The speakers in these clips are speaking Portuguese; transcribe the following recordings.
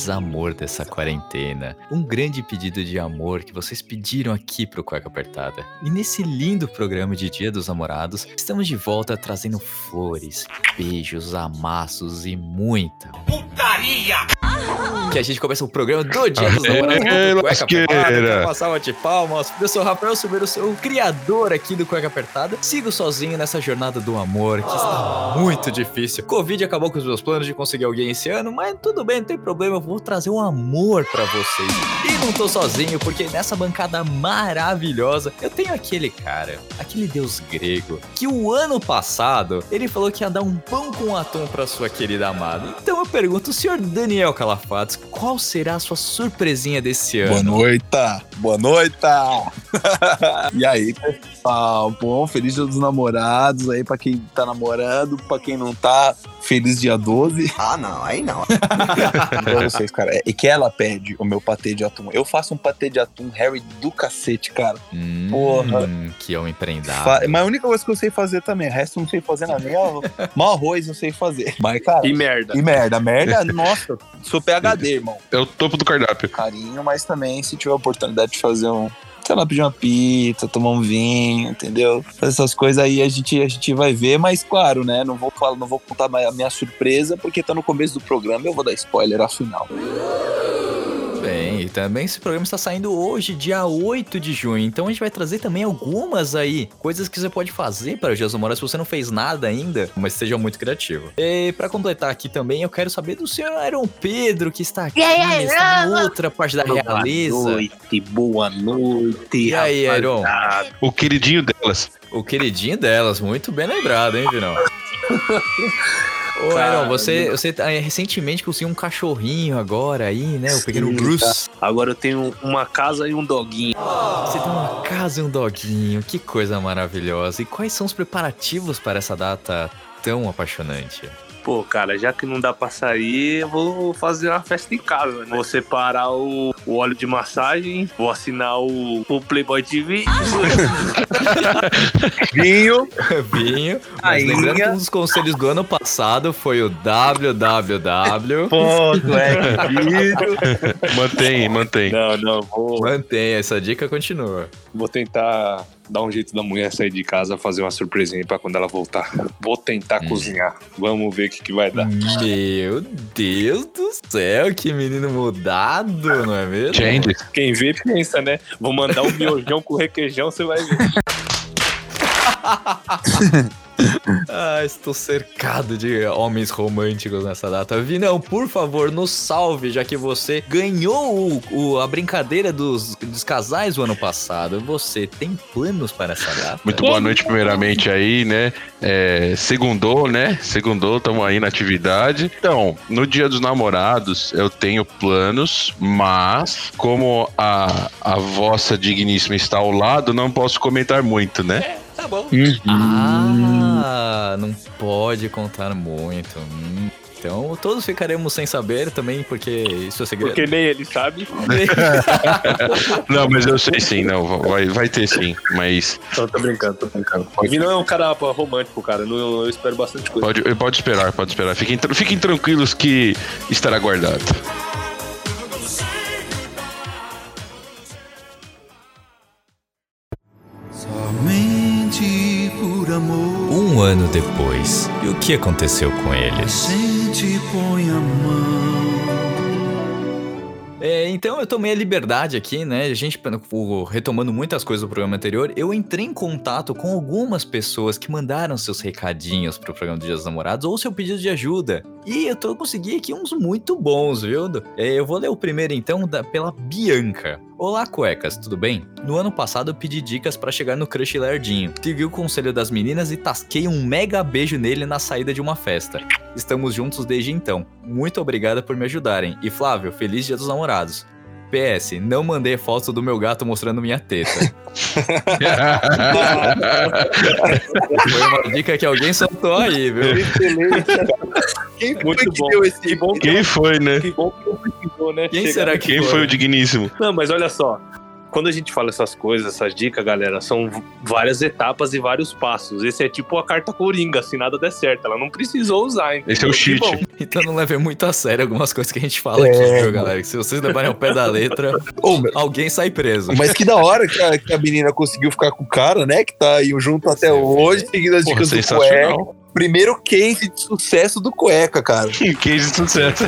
mais amor dessa quarentena. Um grande pedido de amor que vocês pediram aqui pro Cueca Apertada. E nesse lindo programa de Dia dos Namorados, estamos de volta trazendo flores, beijos, amassos e muita putaria! Que a gente começa o programa do Dia dos Namorados. Aê, com Cueca Apertada, quero passar uma de palmas. Eu sou o Rafael Silveira, sou o criador aqui do Cueca Apertada. Sigo sozinho nessa jornada do amor, que está muito difícil. Covid acabou com os meus planos de conseguir alguém esse ano, mas tudo bem, não tem problema. Eu vou trazer um amor pra vocês. E não tô sozinho, porque nessa bancada maravilhosa, eu tenho aquele cara, aquele deus grego, que o ano passado ele falou que ia dar um pão com atum pra sua querida amada. Então eu pergunto, senhor Daniel Qual será a sua surpresinha desse Boa ano? noite, boa noite. e aí, pessoal? Bom, feliz dia dos namorados aí pra quem tá namorando, pra quem não tá, feliz dia 12. Ah, não, aí não. pra vocês, cara. É, E que ela pede o meu patê de atum. Eu faço um patê de atum Harry do cacete, cara. Hum, Porra. que homem prendado. Fa- Mas a única coisa que eu sei fazer também, o resto eu não sei fazer nada. Nem. Mal arroz eu sei fazer. Mas, cara. E merda. E merda, merda, nossa, sou PHD, irmão. É o topo do cardápio. carinho, mas também se tiver a oportunidade de fazer um, sei lá, pedir uma pizza, tomar um vinho, entendeu? Essas coisas aí a gente, a gente vai ver, mas claro, né? Não vou falar, não vou contar a minha surpresa, porque tá no começo do programa, eu vou dar spoiler afinal. E também esse programa está saindo hoje, dia 8 de junho. Então a gente vai trazer também algumas aí, coisas que você pode fazer para o Dia dos Namorados se você não fez nada ainda, mas seja muito criativo. E para completar aqui também, eu quero saber do senhor Aaron Pedro, que está aqui, está em outra parte da realeza. Boa noite, boa noite. E aí, Aaron? O queridinho delas. O queridinho delas, muito bem lembrado, hein, Vinão? Ô, Cara, você, você ah, recentemente conseguiu um cachorrinho agora aí, né? O pequeno Sim, Bruce. Agora eu tenho uma casa e um doguinho. Você tem uma casa e um doguinho, que coisa maravilhosa. E quais são os preparativos para essa data tão apaixonante? Pô, cara, já que não dá pra sair, eu vou fazer uma festa em casa, né? Vou separar o, o óleo de massagem, vou assinar o, o Playboy TV. Vinho, Vinho, mas lembrando que um dos conselhos do ano passado foi o www. ponto, é. Mantém, mantém. não, não, vou, Mantenha, essa dica continua. vou tentar dar um jeito da mulher sair de casa, fazer uma surpresinha pra quando ela voltar. Vou tentar Hum. cozinhar. Vamos ver o que, que vai dar. Meu Deus do céu, que menino mudado, não é mesmo? Change. Quem vê, pensa, né? Vou mandar um miojão com requeijão, você vai ver. Ah, estou cercado de homens românticos nessa data. Vinão, por favor, nos salve, já que você ganhou o- o- a brincadeira dos, dos casais o ano passado. Você tem planos para essa data? Muito boa noite, primeiramente, aí, né? É, segundou, né? Segundou, estamos aí na atividade. Então, no dia dos namorados, eu tenho planos, mas como a, a vossa digníssima está ao lado, não posso comentar muito, né? Tá bom. Uhum. Ah, não pode contar muito. Hum, Então, todos ficaremos sem saber também, porque isso é segredo. Porque nem ele sabe. Não, mas eu sei sim, não, vai, vai ter sim, mas Não, tô brincando, tô brincando. O Vinão é um cara romântico, cara. Eu, eu espero bastante coisa. pode, pode esperar, pode esperar. Fiquem, fiquem tranquilos que estará guardado. Ano depois, e o que aconteceu com eles? Põe a mão É, então eu tomei a liberdade aqui, né? A gente, retomando muitas coisas do programa anterior, eu entrei em contato com algumas pessoas que mandaram seus recadinhos pro programa do Dia dos Namorados ou seu pedido de ajuda. E eu tô consegui aqui uns muito bons, viu? É, eu vou ler o primeiro então da, pela Bianca. Olá, cuecas, tudo bem? No ano passado eu pedi dicas pra chegar no crush lerdinho. Segui o conselho das meninas e tasquei um mega beijo nele na saída de uma festa. Estamos juntos desde então. Muito obrigada por me ajudarem. E Flávio, feliz dia dos namorados. PS, não mandei foto do meu gato mostrando minha teta. Foi uma dica que alguém soltou aí, viu? Quem foi Muito que bom. deu esse Que bom que, Quem foi, né? que bom que não precisou, né? Quem chegar será que Quem foi o digníssimo? Não, mas olha só. Quando a gente fala essas coisas, essas dicas, galera, são várias etapas e vários passos. Esse é tipo a carta coringa, se nada der certo. Ela não precisou usar, entendeu? Esse é o Que cheat. bom. Então não leve muito a sério algumas coisas que a gente fala É, aqui, viu, galera? Se vocês levarem ao pé da letra, Ô, alguém sai preso. Mas que da hora que a, que a menina conseguiu ficar com o cara, né? Que tá aí junto até hoje, seguindo as Porra, dicas do cueca. Primeiro case de sucesso do cueca, cara. Case de sucesso.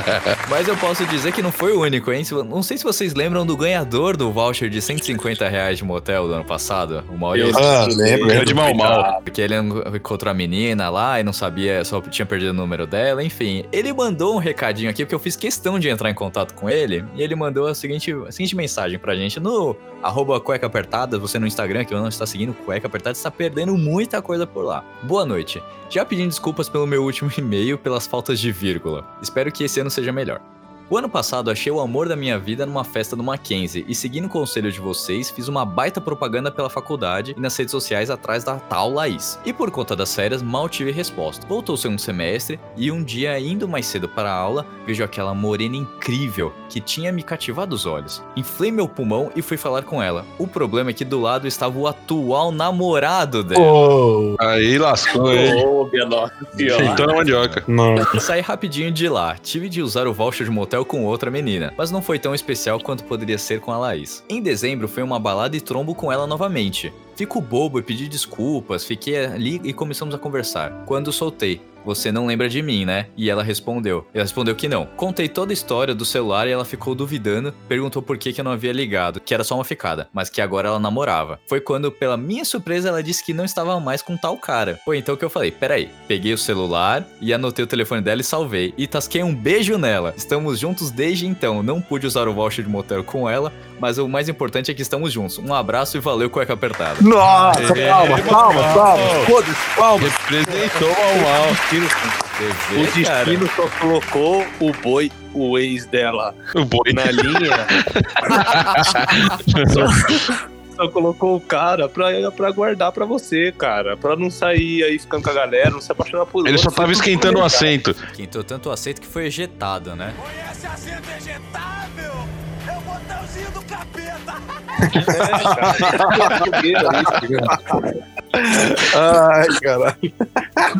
Mas eu posso dizer que não foi o único, hein? Não sei se vocês lembram do ganhador do voucher de 150 reais de motel do ano passado, o Maurício. Ah, lembro. Grande mal mal. Porque ele encontrou a menina lá e não sabia, só tinha perdido o número dela, enfim. Ele mandou um recadinho aqui, porque eu fiz questão de entrar em contato com ele, e ele mandou a seguinte, a seguinte mensagem pra gente no arroba cueca apertada, você no Instagram, que não está seguindo cueca apertada, está perdendo muita coisa por lá. Boa noite. Já pedindo desculpas pelo meu último e-mail, pelas faltas de vírgula. Espero que esse ano seja melhor. O ano passado achei o amor da minha vida numa festa do Mackenzie e seguindo o conselho de vocês, fiz uma baita propaganda pela faculdade e nas redes sociais atrás da tal Laís. E por conta das férias, mal tive resposta. Voltou o segundo semestre e um dia, indo mais cedo para a aula, vejo aquela morena incrível que tinha me cativado os olhos. Inflei meu pulmão e fui falar com ela. O problema é que do lado estava o atual namorado dela. Oh, Aí lascou, hein? Ô, minha nossa senhora. Então na mandioca. não. Saí rapidinho de lá. Tive de usar o voucher de motel com outra menina, mas não foi tão especial quanto poderia ser com a Laís. Em dezembro foi uma balada e trombo com ela novamente. Fico bobo e pedi desculpas, fiquei ali e começamos a conversar. Quando soltei, você não lembra de mim, né? E ela respondeu. Ela respondeu que não. Contei toda a história do celular e ela ficou duvidando, perguntou por que, que eu não havia ligado, que era só uma ficada, mas que agora ela namorava. Foi quando, pela minha surpresa, ela disse que não estava mais com tal cara. Foi então que eu falei: peraí, peguei o celular e anotei o telefone dela e salvei. E tasquei um beijo nela. Estamos juntos desde então. Não pude usar o voucher de motel com ela, mas o mais importante é que estamos juntos. Um abraço e valeu, cueca apertada. Nossa, É, calma, calma, calma. Foda-se, calma. Representou mal mal. O destino só colocou o boi, o ex dela, O boi. na linha. só, só colocou o cara pra, pra guardar pra você, cara. Pra não sair aí ficando com a galera, não se apaixonar por Ele só outro. tava esquentando o assento. Quintou tanto aceito que foi ejetado, né? Ai, caralho.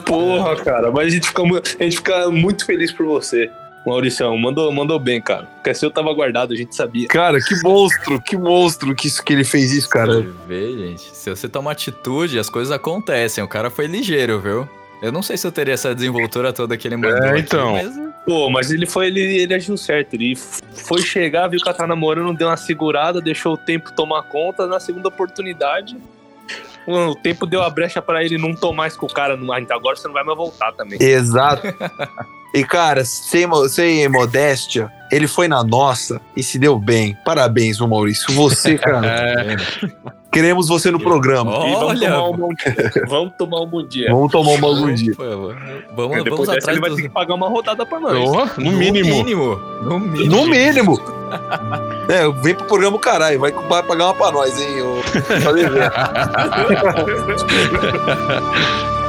Porra, cara. Mas a gente fica, a gente fica muito feliz por você. Mauricião, mandou, mandou bem, cara. Porque seu tava guardado, a gente sabia. Cara, que monstro, que monstro que, isso, que ele fez isso, cara. Você vê, gente. Se você toma atitude, as coisas acontecem. O cara foi ligeiro, viu? Eu não sei se eu teria essa desenvoltura toda que ele mandou. É, aqui, então. mas Pô, mas ele foi, ele, ele agiu certo. Ele foi chegar, viu que ela tá namorando, deu uma segurada, deixou o tempo tomar conta. Na segunda oportunidade, o tempo deu a brecha pra ele não tomar mais com o cara. Ah, então agora você não vai mais voltar também. Exato. E, cara, sem, sem modéstia, ele foi na nossa e se deu bem. Parabéns, ô Maurício. Você, cara, É, queremos você no programa. E vamos Olha, tomar um bom dia. Vamos tomar um bom dia. Vamos tomar uma algum dia. Vamos, Depois vamos atrás ele vai dos... ter que pagar uma rodada pra nós. Ó, no mínimo. No mínimo. No mínimo. No mínimo. É, vem pro programa, caralho. Vai, vai pagar uma pra nós, hein? ô-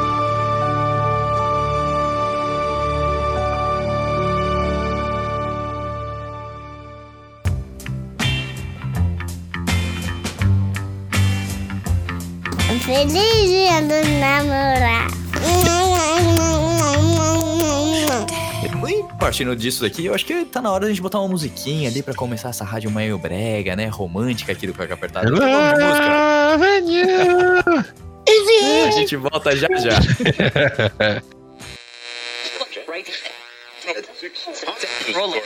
Feliz dia do namorado. E partindo disso daqui, eu acho que tá na hora de a gente botar uma musiquinha ali pra começar essa rádio meio brega, né? Romântica aqui do Cueca apertado. a gente volta já já. Roller.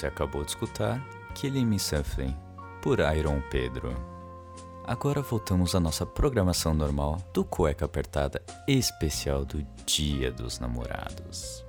Você acabou de escutar Killing Me Something por Iron Pedro. Agora voltamos à nossa programação normal do Cueca Apertada especial do Dia dos Namorados.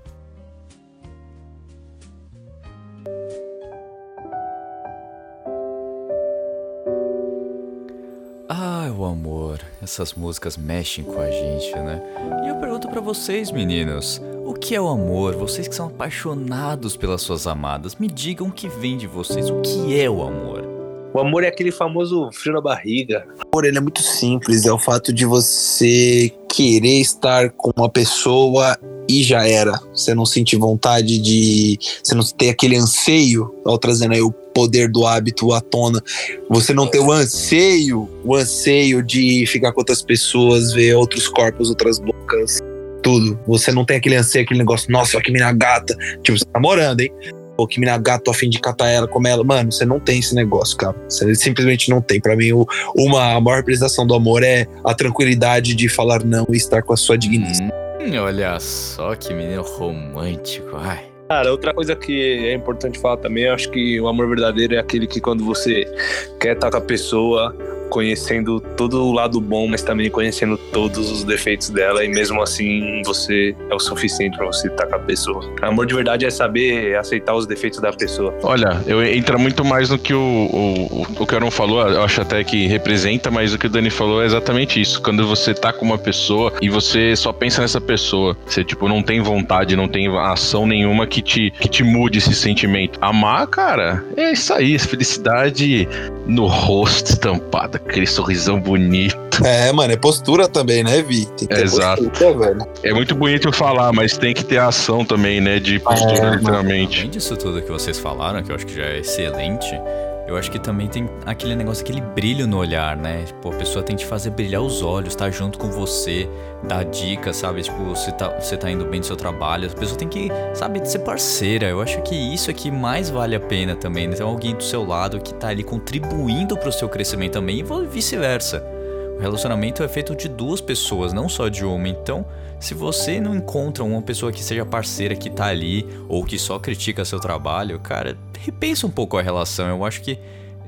Ah, o amor. Essas músicas mexem com a gente, né? E eu pergunto pra vocês, meninos, o que é o amor? Vocês que são apaixonados pelas suas amadas, me digam o que vem de vocês. O que é o amor? O amor é aquele famoso frio na barriga. O amor ele é muito simples, é o fato de você querer estar com uma pessoa e já era. Você não sentir vontade de. Você não ter aquele anseio, ó, trazendo aí o poder do hábito à tona. Você não ter o anseio, o anseio de ficar com outras pessoas, ver outros corpos, outras bocas, tudo. Você não tem aquele anseio, aquele negócio, nossa, olha que mina gata. Tipo, você tá namorando, hein? Pô, que mina gata, tô a fim de catar ela, comer ela. Mano, você não tem esse negócio, cara. Você simplesmente não tem. Pra mim, o- uma, a maior representação do amor é a tranquilidade de falar não e estar com a sua digníssima. Hum, olha só que menino romântico. Ai. Cara, outra coisa que é importante falar também, acho que o amor verdadeiro é aquele que quando você quer estar com a pessoa, conhecendo todo o lado bom, mas também conhecendo todos os defeitos dela, e mesmo assim você é o suficiente pra você estar com a pessoa. Amor de verdade é saber aceitar os defeitos da pessoa. Olha, eu entra muito mais no que o, o, o Aaron falou, eu acho até que representa, mas o que o Dani falou é exatamente isso. Quando você tá com uma pessoa e você só pensa nessa pessoa, você tipo não tem vontade, não tem ação nenhuma que te, que te mude esse sentimento. Amar, cara, é isso aí, felicidade no rosto estampado, aquele sorrisão bonito. É, mano, é postura também, né, Vi? Tem que ter Exato. postura, velho. É muito bonito eu falar, mas tem que ter ação também, né, de postura, É, mano. literalmente. Além disso tudo que vocês falaram, que eu acho que já é excelente, eu acho que também tem aquele negócio, aquele brilho no olhar, né? Tipo, a pessoa tem que fazer brilhar os olhos, tá junto com você, dar dicas, sabe? Tipo, você tá, você tá indo bem no seu trabalho, a pessoa tem que, sabe, ser parceira. Eu acho que isso é que mais vale a pena também, né? Ter alguém do seu lado que tá ali contribuindo pro seu crescimento também e vice-versa. Relacionamento é feito de duas pessoas, não só de uma. Então, se você não encontra uma pessoa que seja parceira, que tá ali, ou que só critica seu trabalho, cara, repensa um pouco a relação. Eu acho que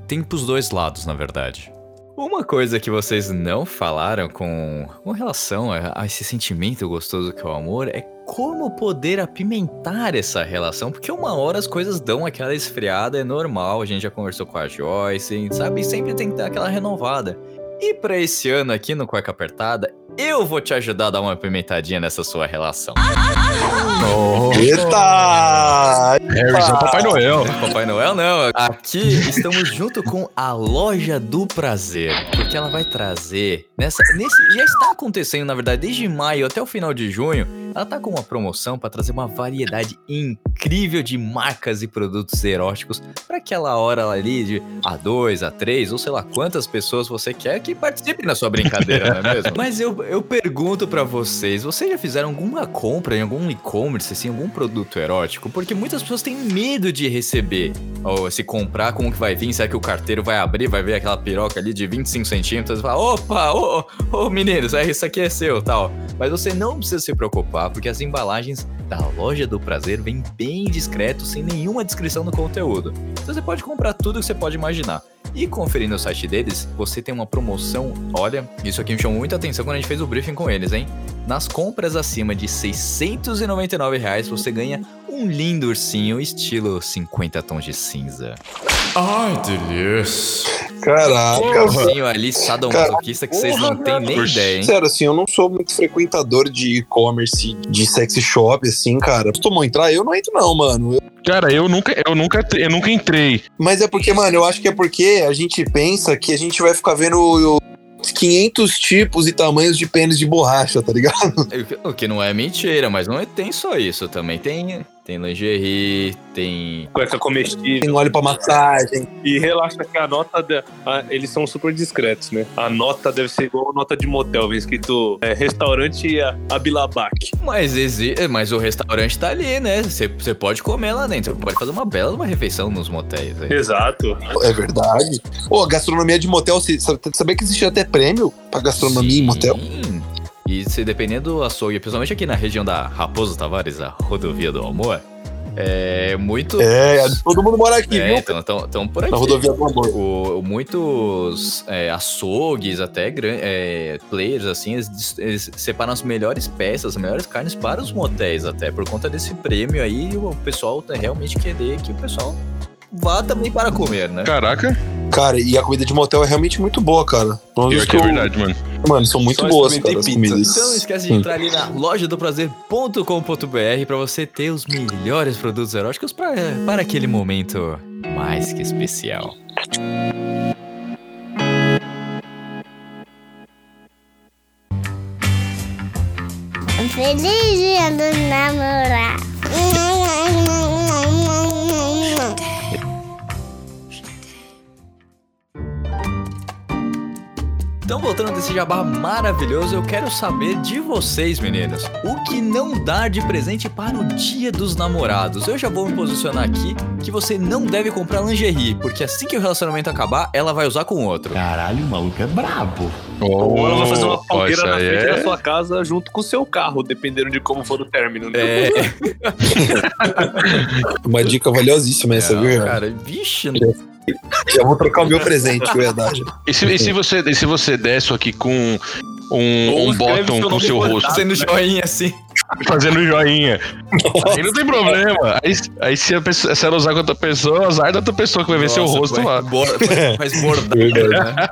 tem pros dois lados, na verdade. Uma coisa que vocês não falaram com, com relação a esse sentimento gostoso que é o amor é como poder apimentar essa relação, porque uma hora as coisas dão aquela esfriada, é normal, a gente já conversou com a Joyce, sabe? Sempre tem que dar aquela renovada. E pra esse ano aqui no Cueca Apertada, eu vou te ajudar a dar uma pimentadinha nessa sua relação. Eita! Harrison Papai Noel. Papai Noel não. Aqui estamos junto com a Loja do Prazer, porque ela vai trazer nessa nesse já está acontecendo na verdade desde maio até o final de junho. Ela tá com uma promoção para trazer uma variedade incrível de marcas e produtos eróticos para aquela hora ali de a dois, a três ou sei lá quantas pessoas você quer que participem na sua brincadeira, não é mesmo? Mas eu, eu pergunto para vocês, vocês já fizeram alguma compra em algum e-commerce, assim, algum produto erótico? Porque muitas pessoas têm medo de receber ou se comprar, como que vai vir? Será que o carteiro vai abrir, vai ver aquela piroca ali de 25 centímetros e falar, opa, ô, ô, ô é, isso aqui é seu, tal. Mas você não precisa se preocupar, porque as embalagens da loja do prazer vêm bem discreto, sem nenhuma descrição do conteúdo. Então você pode comprar tudo que você pode imaginar. E conferindo o site deles, você tem uma promoção. Olha, isso aqui me chamou muita atenção quando a gente fez o briefing com eles, hein? Nas compras acima de 699 reais, você ganha um lindo ursinho estilo 50 tons de cinza. Ai, delícia! Caraca, Um ursinho ali sadomasoquista que vocês não têm nem ideia, hein? Sério, assim, eu não sou muito frequentador de e-commerce, de sexy shop, assim, cara. Costumam entrar? Eu não entro, não, mano. Eu- Cara, eu nunca, eu nunca, eu nunca entrei. Mas é porque, mano, eu acho que é porque a gente pensa que a gente vai ficar vendo o- os 500 tipos e tamanhos de pênis de borracha, tá ligado? O que não é mentira, mas não é- tem só isso também. Tem, tem lingerie, tem. Cueca comestível. Tem óleo pra massagem. E relaxa que a nota. da- a- eles são super discretos, né? A nota deve ser igual a nota de motel, vem escrito é, restaurante Abilabac. Mas, exi... mas o restaurante tá ali, né? Você você pode comer lá dentro. Você pode fazer uma bela uma refeição nos motéis. aí. Exato. É verdade. Pô, gastronomia de motel, você sabia que existe até prêmio pra gastronomia em motel? E se dependendo do açougue, principalmente aqui na região da Raposo Tavares, a rodovia do amor, É muito. É, todo mundo mora aqui, É, viu? então, então, então por aqui. Na rodovia do amor. O- muitos é, açougues, até é, players, assim, eles, eles separam as melhores peças, as melhores carnes para os motéis, até por conta desse prêmio aí, o pessoal tá realmente querer que o pessoal vá também para comer, né? Caraca, Cara, e a comida de motel é realmente muito boa, cara. Pelo menos pior que é verdade, mano. Mano, são muito Só boas, cara, as comidas. Então não esquece de entrar ali na loja do prazer.com.br para você ter os melhores produtos eróticos pra, para aquele momento mais que especial. Feliz dia dos namorados. Então, voltando desse jabá maravilhoso, eu quero saber de vocês, meninos. O que não dar de presente para o Dia dos Namorados? Eu já vou me posicionar aqui que você não deve comprar lingerie, porque assim que o relacionamento acabar, ela vai usar com outro. Caralho, o maluco é brabo. Ou ela vai fazer uma fogueira na frente é- da sua casa junto com o seu carro, dependendo de como for o término. né? É, Uma dica valiosíssima essa, não, viu? Cara, vixe, Já vou trocar o meu presente, de verdade. E se, e se você, e se você der isso aqui com um, um bottom com seu rosto, fazendo joinha assim. Fazendo joinha? Aí não tem problema. Aí, aí se, a pessoa, se ela usar com outra pessoa, azar da outra pessoa que vai ver seu Nossa, rosto vai- lá. faz- bordado, né?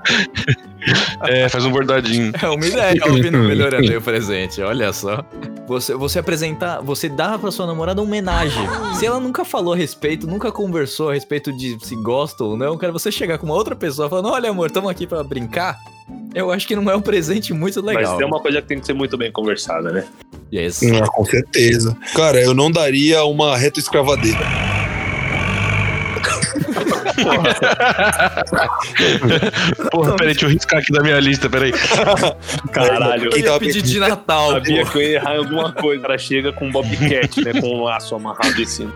É, faz um bordadinho. É uma ideia, Alvino, melhorando aí o presente, olha só. Você, você apresentar, você dá pra sua namorada uma homenagem. Se ela nunca falou a respeito, nunca conversou a respeito de se gosta ou não, cara, você chegar com uma outra pessoa falando, olha amor, estamos aqui pra brincar, eu acho que não é um presente muito legal. Mas tem uma coisa que tem que ser muito bem conversada, né? Yes. Ah, com certeza. Cara, eu não daria uma retroescravadeira. Porra, peraí, deixa eu riscar aqui da minha lista, peraí. Caralho. Eu Quem ia pedir de Natal, Sabia que eu ia errar em alguma coisa. O cara chega com um bobcat, né? Com um laço amarrado em cima.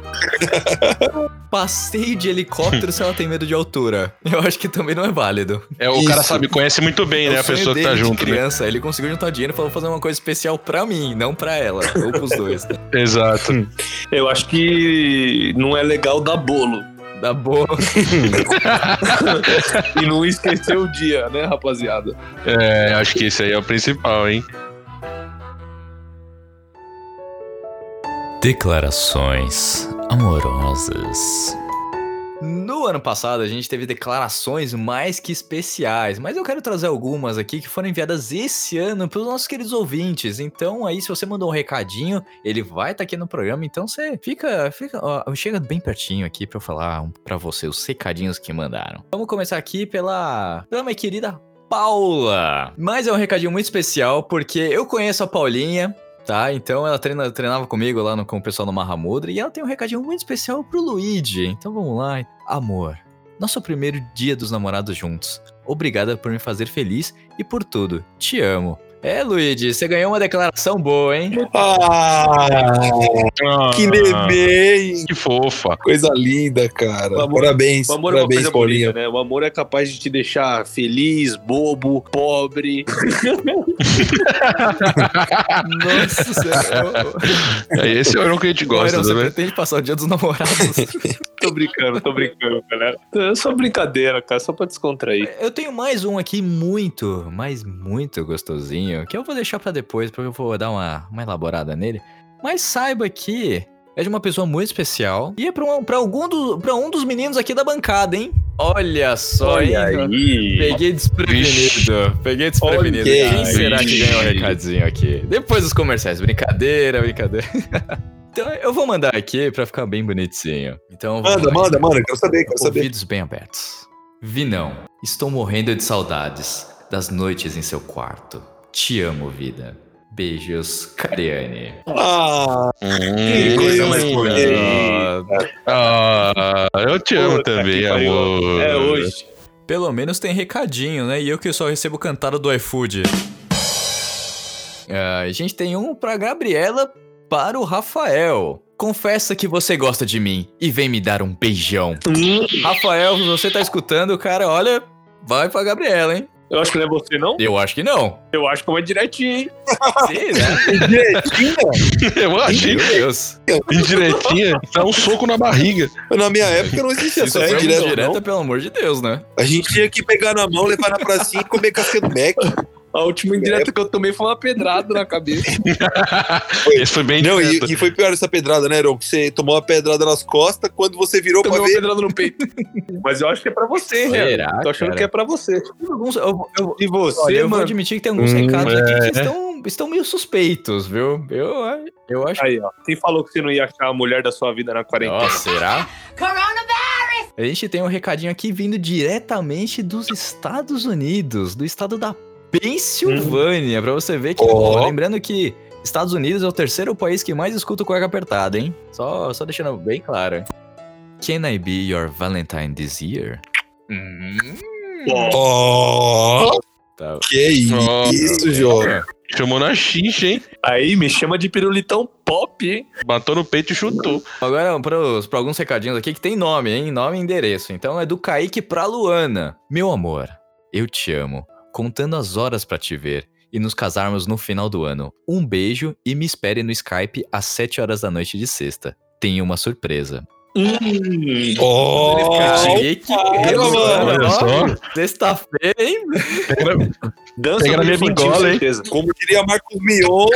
Passeio de helicóptero se ela tem medo de altura. Eu acho que também não é válido. É, o Isso. cara sabe, conhece muito bem, né? É o A pessoa que tá junto, né? criança, ele conseguiu juntar dinheiro e falou fazer uma coisa especial pra mim, não pra ela, ou pros dois. Exato. Eu acho que não é legal dar bolo. Dá boa. E não esquecer o dia, né, rapaziada? É, acho que esse aí é o principal, hein? Declarações amorosas. No ano passado a gente teve declarações mais que especiais, mas eu quero trazer algumas aqui que foram enviadas esse ano pelos nossos queridos ouvintes. Então aí se você mandou um recadinho, ele vai estar aqui no programa, então você fica, fica, ó, chega bem pertinho aqui pra eu falar pra você os recadinhos que mandaram. Vamos começar aqui pela, pela minha querida Paula. Mas é um recadinho muito especial porque eu conheço a Paulinha, Tá, então ela treina- treinava comigo lá no- com o pessoal no Mahamudra e ela tem um recadinho muito especial pro Luigi. Então vamos lá. Amor, nosso primeiro dia dos namorados juntos. Obrigada por me fazer feliz e por tudo. Te amo. É, Luigi, você ganhou uma declaração boa, hein? Ah, que neném! Que fofa. Coisa linda, cara. O amor- parabéns, O amor é uma parabéns, coisa Paulinha. bonita, né? O amor é capaz de te deixar feliz, bobo, pobre. Nossa senhora. É, esse é o que a gente gosta, você né? pretende passar o dia dos namorados? tô brincando, tô brincando, galera. É só brincadeira, cara, só pra descontrair. Eu tenho mais um aqui muito, mas muito gostosinho, que eu vou deixar pra depois, porque eu vou dar uma, uma elaborada nele. Mas saiba que é de uma pessoa muito especial e é pra, um, pra, algum do, pra um dos meninos aqui da bancada, hein? Olha só, hein? aí. Peguei desprevenido. Peguei desprevenido. Olha Quem será que ganhou o recadinho aqui? Depois dos comerciais. Brincadeira, brincadeira. então eu vou mandar aqui pra ficar bem bonitinho. Então Manda, manda, manda. Quero saber, quero saber. Ouvidos bem abertos. Vinão, estou morrendo de saudades das noites em seu quarto. Te amo, vida. Beijos, Cariane. Ah, Hum, coisa mais bonita. Ah, eu te amo Puta também, que amor. É hoje. Pelo menos tem recadinho, né? E eu que só recebo cantada do iFood. Ah, a gente tem um pra Gabriela para o Rafael. Confessa que você gosta de mim e vem me dar um beijão. Rafael, se você tá escutando, cara, olha, vai pra Gabriela, hein? Eu acho que não é você, não? Eu acho que não. Eu acho que vai direitinho, hein? Será? Direitinho? Eu achei. Meu Deus. Indiretinha, dá um soco na barriga. Na minha época não existia Se essa for direta, direta, não. pelo amor de Deus, né? A gente tinha que pegar na mão, levar na pracinha e comer casca do Mac. A última indireta que eu tomei foi uma pedrada na cabeça. Esse foi bem Não, e, e foi pior essa pedrada, né, Heron? Que você tomou uma pedrada nas costas, quando você virou Tomei pra uma ver. pedrada no peito. Mas eu acho que é pra você, né? Será, Tô achando cara? que é pra você. Alguns- eu, eu- E você, olha, eu vou mano? admitir que tem alguns Hum, recados aqui é. que estão, estão meio suspeitos, viu? Eu, eu acho Aí, ó. Quem falou que você não ia achar a mulher da sua vida na quarentena? Nossa, será? A gente tem um recadinho aqui vindo diretamente dos Estados Unidos, do estado da Pensilvânia, pra você ver que, ó, lembrando que Estados Unidos é o terceiro país que mais escuta o cueca apertada, hein? Só, só deixando bem claro. Can I be your Valentine this year? Hum, Oh, tá. que Oh, isso, João. Chamou na xincha, hein? Aí, me chama de pirulitão pop, hein? Bateu no peito e chutou. Agora, para alguns recadinhos aqui que tem nome, hein? Nome e endereço. Então é do Kaique pra Luana. Meu amor, eu te amo. Contando as horas pra te ver e nos casarmos no final do ano. Um beijo e me espere no Skype às 7 horas da noite de sexta. Tenho uma surpresa. Hum. Oh, só. Sexta-feira, hein? Dança Pega na minha bingola, hein? como diria Marcos Mion,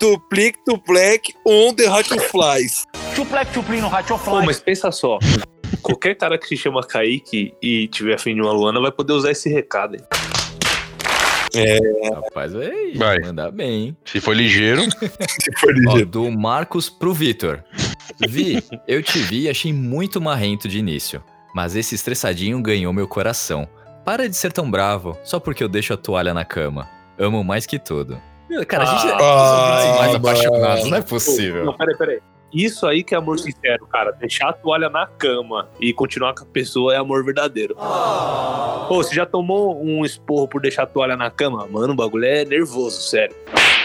tuplic, tuplec, on the hot flies. Pô, mas pensa só. Qualquer cara que se chama Kaique e tiver afim de uma Luana vai poder usar esse recado, hein? Rapaz, vai, Vai. mandar bem, hein? Se for ligeiro, Se for Ó, ligeiro. do Marcos pro Vitor. Vi, eu te vi e achei muito marrento de início. Mas esse estressadinho ganhou meu coração. Para de ser tão bravo, só porque eu deixo a toalha na cama. Amo mais que tudo. Cara, a gente é Ah, mais mano. apaixonados, não é possível. Não, peraí, peraí. Isso aí que é amor sincero, cara. Deixar a toalha na cama e continuar com a pessoa é amor verdadeiro. Pô, você já tomou um esporro por deixar a toalha na cama? Mano, o bagulho é nervoso, sério.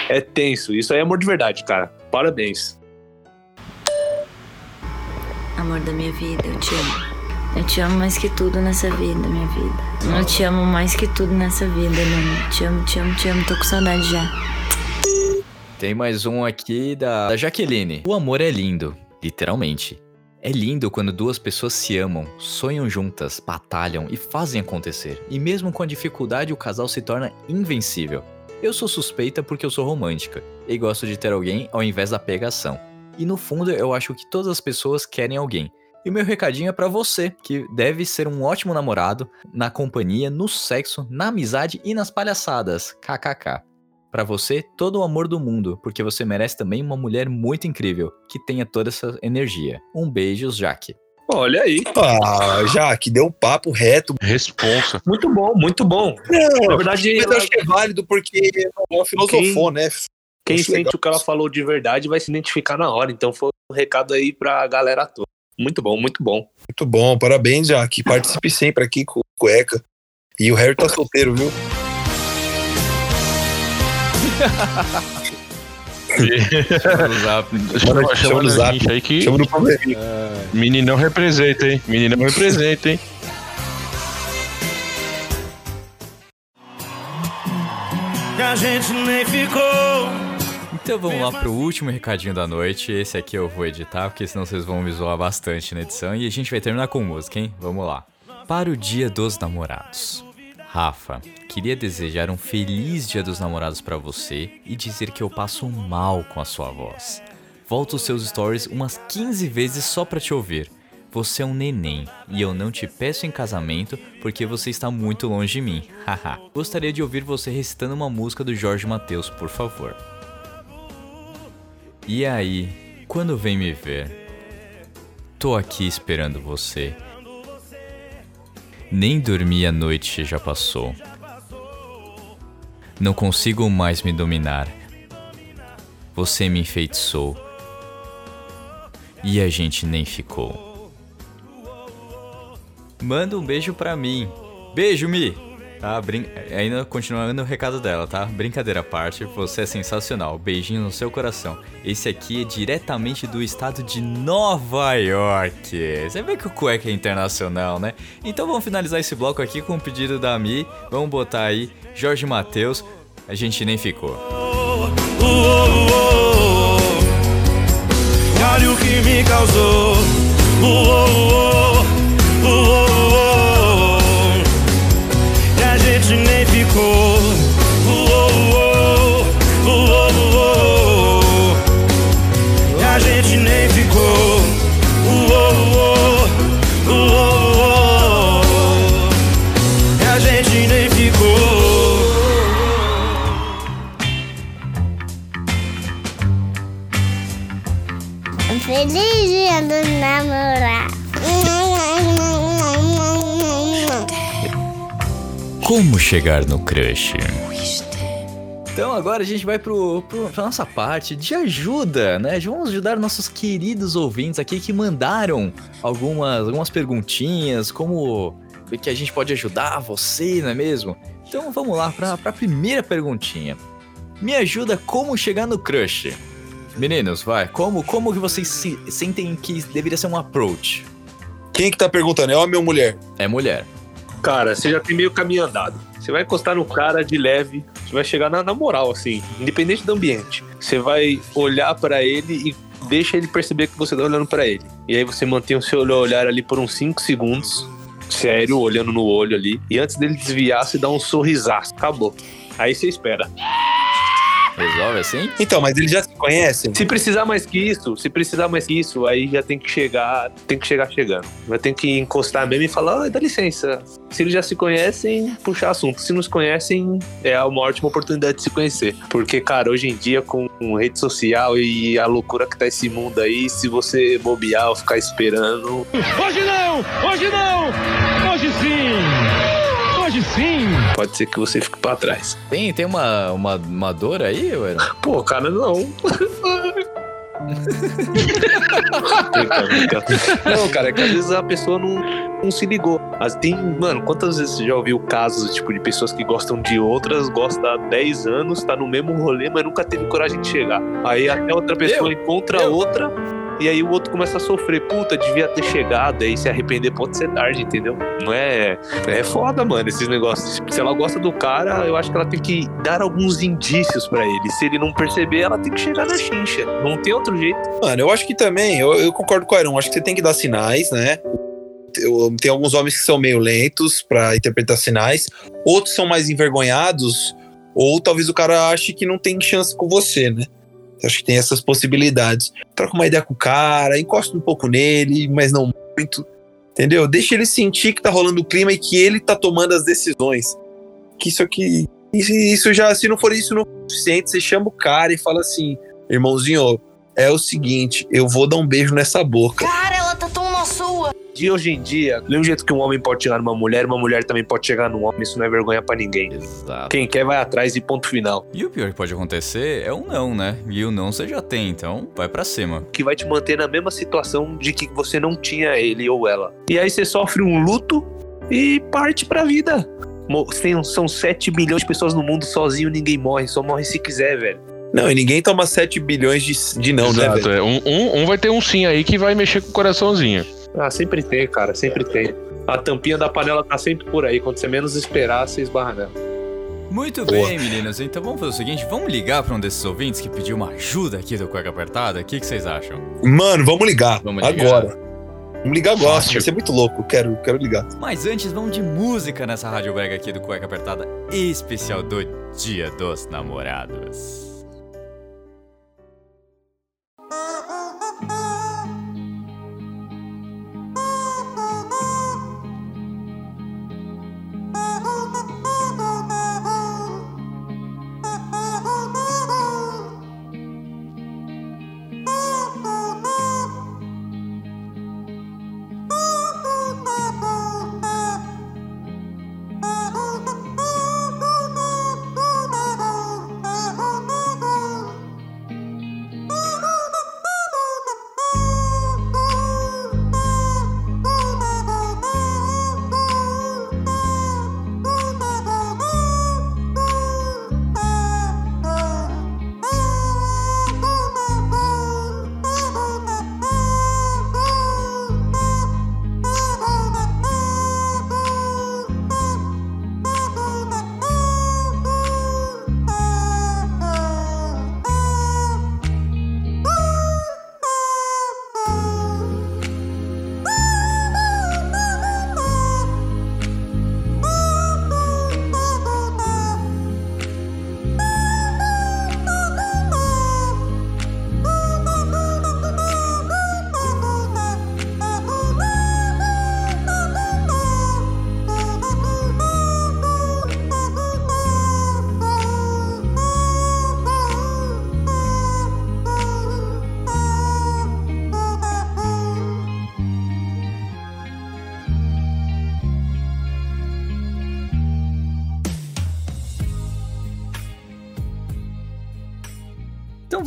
É tenso. Isso aí é amor de verdade, cara. Parabéns. Amor da minha vida, eu te amo. Eu te amo mais que tudo nessa vida, minha vida. Eu te amo mais que tudo nessa vida, Luna. Te amo, te amo, te amo. Tô com saudade já. Tem mais um aqui da, da Jaqueline. O amor é lindo, literalmente. É lindo quando duas pessoas se amam, sonham juntas, batalham e fazem acontecer. E mesmo com a dificuldade, o casal se torna invencível. Eu sou suspeita porque eu sou romântica e gosto de ter alguém ao invés da pegação. E no fundo, eu acho que todas as pessoas querem alguém. E o meu recadinho é pra você, que deve ser um ótimo namorado na companhia, no sexo, na amizade e nas palhaçadas. KKK. Pra você, todo o amor do mundo, porque você merece também uma mulher muito incrível, que tenha toda essa energia. Um beijo, Jaque. Olha aí. Ah, Jaque, deu um papo reto. responsa. Muito bom, muito bom. Na verdade, Mas eu acho que é válido porque ela filosofou, né? quem acho sente legal. o que ela falou de verdade vai se identificar na hora. Então foi um recado aí pra galera toda. Muito bom, muito bom. Muito bom, parabéns, Jaque. Participe sempre aqui com o Cueca. E o Harry tá solteiro, viu? Chama no zap. Chama, Chama chama no zap. aí que Chama no probleminha. meninão representa, hein? Meninão representa, hein? Que a gente nem ficou. Então vamos lá pro último recadinho da noite. Esse aqui eu vou editar, porque senão vocês vão me zoar bastante na edição. E a gente vai terminar com música, hein? Vamos lá. Para o Dia dos Namorados. Rafa, queria desejar um feliz Dia dos Namorados pra você e dizer que eu passo mal com a sua voz. Volto os seus stories umas 15 vezes só pra te ouvir. Você é um neném e eu não te peço em casamento porque você está muito longe de mim. Haha. Gostaria de ouvir você recitando uma música do Jorge Mateus, por favor. E aí, quando vem me ver? Tô aqui esperando você. Nem dormi a noite já passou. Não consigo mais me dominar. Você me enfeitiçou. E a gente nem ficou. Manda um beijo pra mim. Beijo, Mi! Tá, brin... ainda continuando o recado dela, tá? Brincadeira à parte, você é sensacional. Beijinho no seu coração. Esse aqui é diretamente do estado de Nova York. Você vê que o cueca é internacional, né? Então vamos finalizar esse bloco aqui com o pedido da Mi. Vamos botar aí Jorge Matheus. A gente nem ficou. Olha o que me causou. Nem Como chegar no crush? Então agora a gente vai pro, pro, pra nossa parte de ajuda, né? Vamos ajudar nossos queridos ouvintes aqui que mandaram algumas, algumas perguntinhas, como que a gente pode ajudar você, não é mesmo? Então vamos lá pra, pra primeira perguntinha. Me ajuda como chegar no crush. Meninos, vai, como, como que vocês se, sentem que deveria ser um approach? Quem que tá perguntando? É homem ou mulher? É mulher. Cara, você já tem meio caminho andado. Você vai encostar no cara de leve, você vai chegar na, na moral, assim, independente do ambiente. Você vai olhar pra ele e deixa ele perceber que você tá olhando pra ele. E aí você mantém o seu olhar ali por uns 5 segundos, sério, olhando no olho ali. E antes dele desviar, você dá um sorrisaço. Acabou. Aí você espera. Resolve assim? Então, mas eles já se conhecem? Se precisar mais que isso, se precisar mais que isso, aí já tem que chegar, tem que chegar chegando. Vai ter que encostar mesmo e falar, "Oi, dá licença. Se eles já se conhecem, puxar assunto. Se não se conhecem, é uma ótima oportunidade de se conhecer. Porque, cara, hoje em dia, com rede social e a loucura que tá esse mundo aí, se você bobear ou ficar esperando, Hoje não! Hoje não! Hoje sim! Hoje sim! Pode ser que você fique pra trás. Tem, tem uma, uma, uma dor aí, ué? Pô, cara, não. Não, cara, é que às vezes a pessoa não, não se ligou. Mas tem, mano, quantas vezes você já ouviu casos tipo, de pessoas que gostam de outras, gostam há 10 anos, tá no mesmo rolê, mas nunca teve coragem de chegar. Aí até outra pessoa encontra Eu? outra. E aí o outro começa a sofrer, puta, devia ter chegado, aí se arrepender pode ser tarde, entendeu? Não é. É foda, mano, esses negócios. Se ela gosta do cara, eu acho que ela tem que dar alguns indícios pra ele. Se ele não perceber, ela tem que chegar na chincha. Não tem outro jeito. Mano, eu acho que também, eu, eu concordo com o Aaron, acho que você tem que dar sinais, né? Tem alguns homens que são meio lentos pra interpretar sinais, outros são mais envergonhados, ou talvez o cara ache que não tem chance com você, né? Acho que tem essas possibilidades. Troca uma ideia com o cara, encosta um pouco nele, mas não muito. Entendeu? Deixa ele sentir que tá rolando o clima e que ele tá tomando as decisões. Que isso aqui. Isso já, se não for isso, não é suficiente. Você chama o cara e fala assim: irmãozinho, é o seguinte, eu vou dar um beijo nessa boca. Cara, De hoje em dia, do mesmo jeito que um homem pode chegar numa mulher, uma mulher também pode chegar num homem. Isso não é vergonha pra ninguém. Exato. Quem quer vai atrás e ponto final. E o pior que pode acontecer é um não, né? E o não você já tem, então vai pra cima. Que vai te manter na mesma situação de que você não tinha ele ou ela. E aí você sofre um luto e parte pra vida. São 7 bilhões de pessoas no mundo, sozinho ninguém morre, só morre se quiser, velho. Não, e ninguém toma 7 bilhões de, de não, né, Exato, velho? é. Um, um, um vai ter um sim aí que vai mexer com o coraçãozinho. Ah, sempre tem, cara, sempre tem. A tampinha da panela tá sempre por aí. Quando você menos esperar, você esbarra nela. Muito Boa. bem, meninos. Então vamos fazer o seguinte: vamos ligar pra um desses ouvintes que pediu uma ajuda aqui do Cueca Apertada? O que, que vocês acham? Mano, vamos ligar. Vamos ligar. agora. Vamos ligar agora. Fácil. Vai ser muito louco. Quero, quero ligar. Mas antes, vamos de música nessa Rádio Brega aqui do Cueca Apertada, especial do Dia dos Namorados.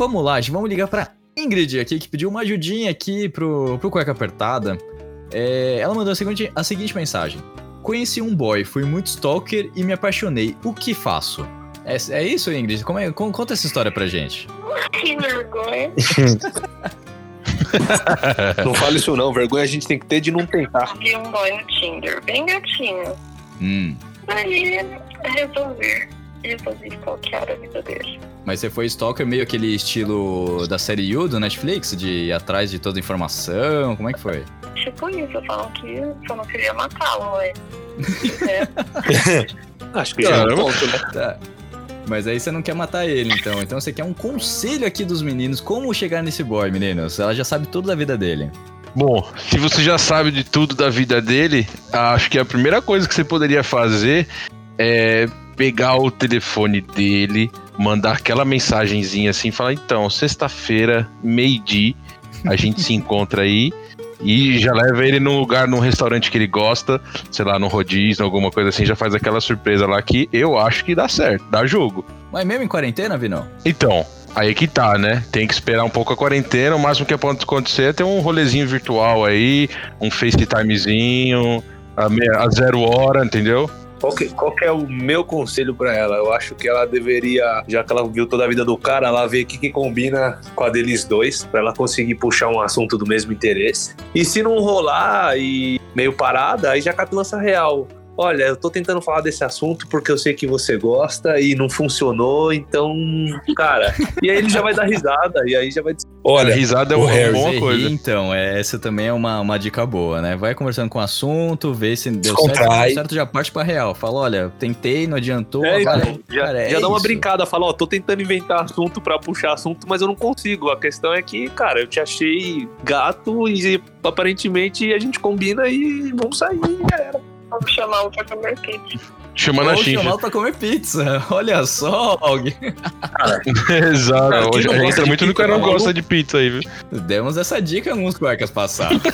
Vamos lá, gente, vamos ligar pra Ingrid aqui, que pediu uma ajudinha aqui pro, pro Cueca Apertada. É, ela mandou a seguinte, a seguinte mensagem. Conheci um boy, fui muito stalker e me apaixonei. O que faço? É, é isso, Ingrid? Como é, con- conta essa história pra gente. Que vergonha. Não fala isso não, vergonha a gente tem que ter de não tentar. Vi um boy no Tinder, bem gatinho. Hum, Aí stalkear a vida dele. mas você foi stalker meio aquele estilo da série You do Netflix, de ir atrás de toda a informação? Como é que foi? Tipo isso, falam que só não queria matá-lo, ué. É. Acho que já é um ponto, né? Tá. Mas aí você não quer matar ele, então. Então você quer um conselho aqui dos meninos. Como chegar nesse boy, meninos? Ela já sabe tudo da vida dele. Bom, se você já sabe de tudo da vida dele, acho que a primeira coisa que você poderia fazer é pegar o telefone dele, mandar aquela mensagenzinha assim, falar: então, sexta-feira, meio-dia, a gente se encontra aí. E já leva ele num lugar, num restaurante que ele gosta, sei lá, num rodízio, alguma coisa assim, já faz aquela surpresa lá que eu acho que dá certo, dá jogo. Mas mesmo em quarentena, Vinão? Então, aí que tá, né? Tem que esperar um pouco a quarentena. O máximo que pode acontecer é ter um rolezinho virtual aí, um FaceTimezinho, a, me- a zero hora, entendeu? Qual que, qual que é o meu conselho pra ela? Eu acho que ela deveria, já que ela viu toda a vida do cara, ela ver o que, que combina com a deles dois, pra ela conseguir puxar um assunto do mesmo interesse. E se não rolar e meio parada, aí já cata real. Olha, eu tô tentando falar desse assunto porque eu sei que você gosta e não funcionou, então, cara. E aí ele já vai dar risada, e aí já vai a Olha, risada é o uma Harry, boa coisa. ri, Então, é, essa também é uma, uma dica boa, né? Vai conversando com o assunto, vê se deu certo. Deu certo, já parte pra real. Fala, olha, tentei, não adiantou. É, agora- então, já, cara, é já dá uma brincada, fala, ó, tô tentando inventar assunto pra puxar assunto, mas eu não consigo. A questão é que, cara, eu te achei gato e aparentemente a gente combina e vamos sair, já era. Vamos chamá-lo pra comer pizza. Chamando a Ou Xinja. chamá-lo pra comer pizza. Olha só, alguém. Exato. Cara, Hoje não a gente entra de muito no cara não gosta de pizza aí, viu? Demos essa dica em alguns cuecas passados.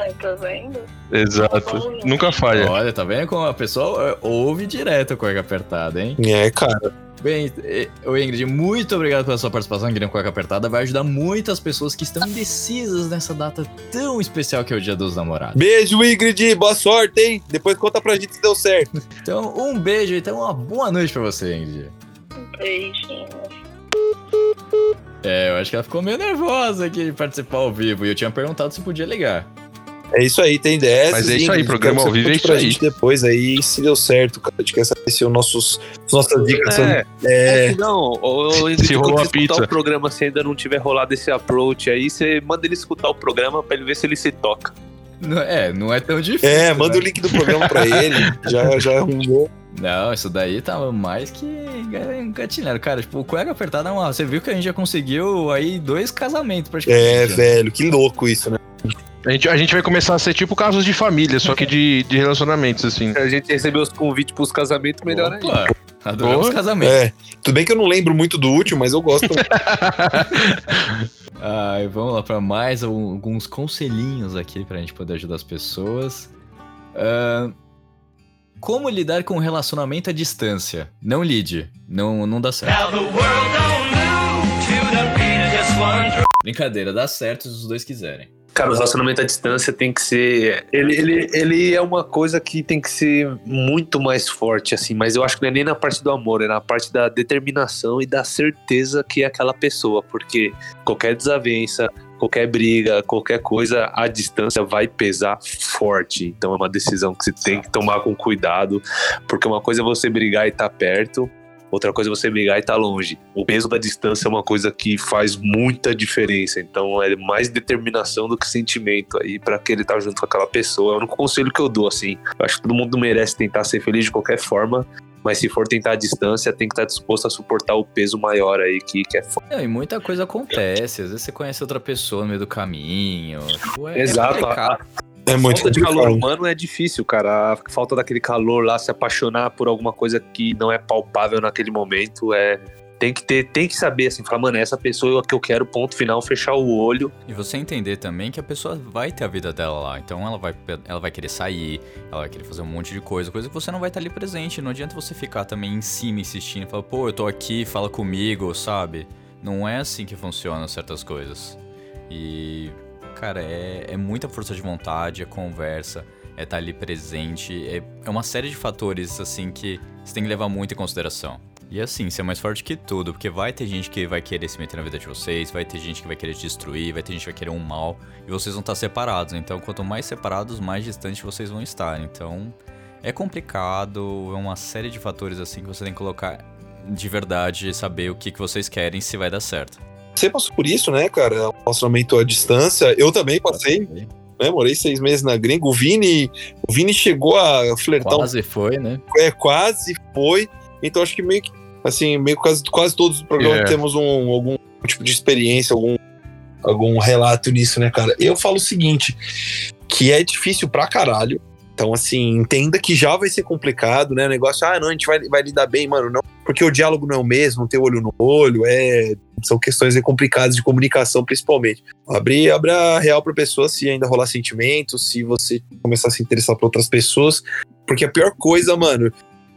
Ai, tá vendo? Exato. Nunca falha. Olha, tá vendo como a pessoa é, ouve direto a cueca apertada, hein? é, cara. Bem, eh, ô Ingrid, muito obrigado pela sua participação aqui no Cueca Apertada. Vai ajudar muitas pessoas que estão indecisas nessa data tão especial que é o Dia dos Namorados. Beijo, Ingrid. Boa sorte, hein? Depois conta pra gente se deu certo. Então, um beijo e então uma boa noite pra você, Ingrid. Beijinho. É, eu acho que ela ficou meio nervosa aqui de participar ao vivo e eu tinha perguntado se podia ligar. É isso aí, tem 10. Mas é isso aí, programa ao vivo é isso pra aí. gente depois aí, se deu certo, cara. A gente quer saber se os nossos, as nossas dicas É, são. É, Não, ô, Ingrid, Se rolou a você escutar pizza. o programa, se ainda não tiver rolado esse approach aí, você manda ele escutar o programa pra ele ver se ele se toca. Não- é, não é tão difícil. é, manda né? o link do programa pra ele. Já, já arrumou. Não, isso daí tá mais que gatilhado. Cara, tipo, o Cueca Apertada é uma... Você viu que a gente já conseguiu aí dois casamentos praticamente. É, né? velho, que louco isso, né? A gente, a gente vai começar a ser tipo casos de família, só que de, de relacionamentos, assim. A gente recebeu os convites pros casamentos, melhor ainda. Opa, adoramos Boa. casamentos. É. Tudo bem que eu não lembro muito do último, mas eu gosto. Ai, vamos lá para mais alguns conselhinhos aqui pra gente poder ajudar as pessoas. Ahn, como lidar com um relacionamento à distância? Não lide, não, não dá certo. Brincadeira, dá certo se os dois quiserem. Cara, o relacionamento à distância tem que ser. Ele, ele, ele é uma coisa que tem que ser muito mais forte, assim, mas eu acho que não é nem na parte do amor, é na parte da determinação e da certeza que é aquela pessoa, porque qualquer desavença, qualquer briga, qualquer coisa, a distância vai pesar forte. Então é uma decisão que você tem que tomar com cuidado, porque uma coisa é você brigar e estar perto. Outra coisa é você brigar e estar longe. O peso da distância é uma coisa que faz muita diferença. Então é mais determinação do que sentimento aí para que ele tá junto com aquela pessoa. É o único conselho que eu dou, assim. Eu acho que todo mundo merece tentar ser feliz de qualquer forma. Mas se for tentar a distância, tem que estar disposto a suportar o peso maior aí que, que é foda. E muita coisa acontece. Às vezes você conhece outra pessoa no meio do caminho. Tipo, é, Exato. É. É muito falta de calor humano é difícil, cara. A falta daquele calor lá, se apaixonar por alguma coisa que não é palpável naquele momento, é. Tem que ter, tem que saber assim, falar, mano, essa pessoa que eu quero, ponto final, fechar o olho. E você entender também que a pessoa vai ter a vida dela lá. Então ela vai, ela vai querer sair, ela vai querer fazer um monte de coisa, coisa que você não vai estar ali presente. Não adianta você ficar também em cima insistindo e falar, pô, eu tô aqui, fala comigo, sabe? Não é assim que funcionam certas coisas. E, cara, é, é muita força de vontade, é conversa, é estar ali presente, é, é uma série de fatores, assim, que você tem que levar muito em consideração. E assim, ser mais forte que tudo, porque vai ter gente que vai querer se meter na vida de vocês, vai ter gente que vai querer te destruir, vai ter gente que vai querer um mal, e vocês vão estar separados. Então, quanto mais separados, mais distantes vocês vão estar. Então, é complicado, é uma série de fatores assim que você tem que colocar de verdade, saber o que, que vocês querem, se vai dar certo. Você passou por isso, né, cara? Relacionamento à distância. Eu também passei, né? Morei seis meses na gringa. O Vini, o Vini chegou a flertar. um- Quase foi, né? É, quase foi. Então acho que meio que, assim, meio que quase, quase todos os programas É. temos um, algum tipo de experiência, algum, algum relato nisso, né, cara? Eu falo o seguinte, que é difícil pra caralho. Então, assim, entenda que já vai ser complicado, né? O negócio, ah, não, a gente vai, vai lidar bem, mano, não. Porque o diálogo não é o mesmo, não tem olho no olho, é. São questões complicadas de comunicação, principalmente. Abrir, abrir a real pra pessoa se ainda rolar sentimentos, se você começar a se interessar por outras pessoas. Porque a pior coisa, mano,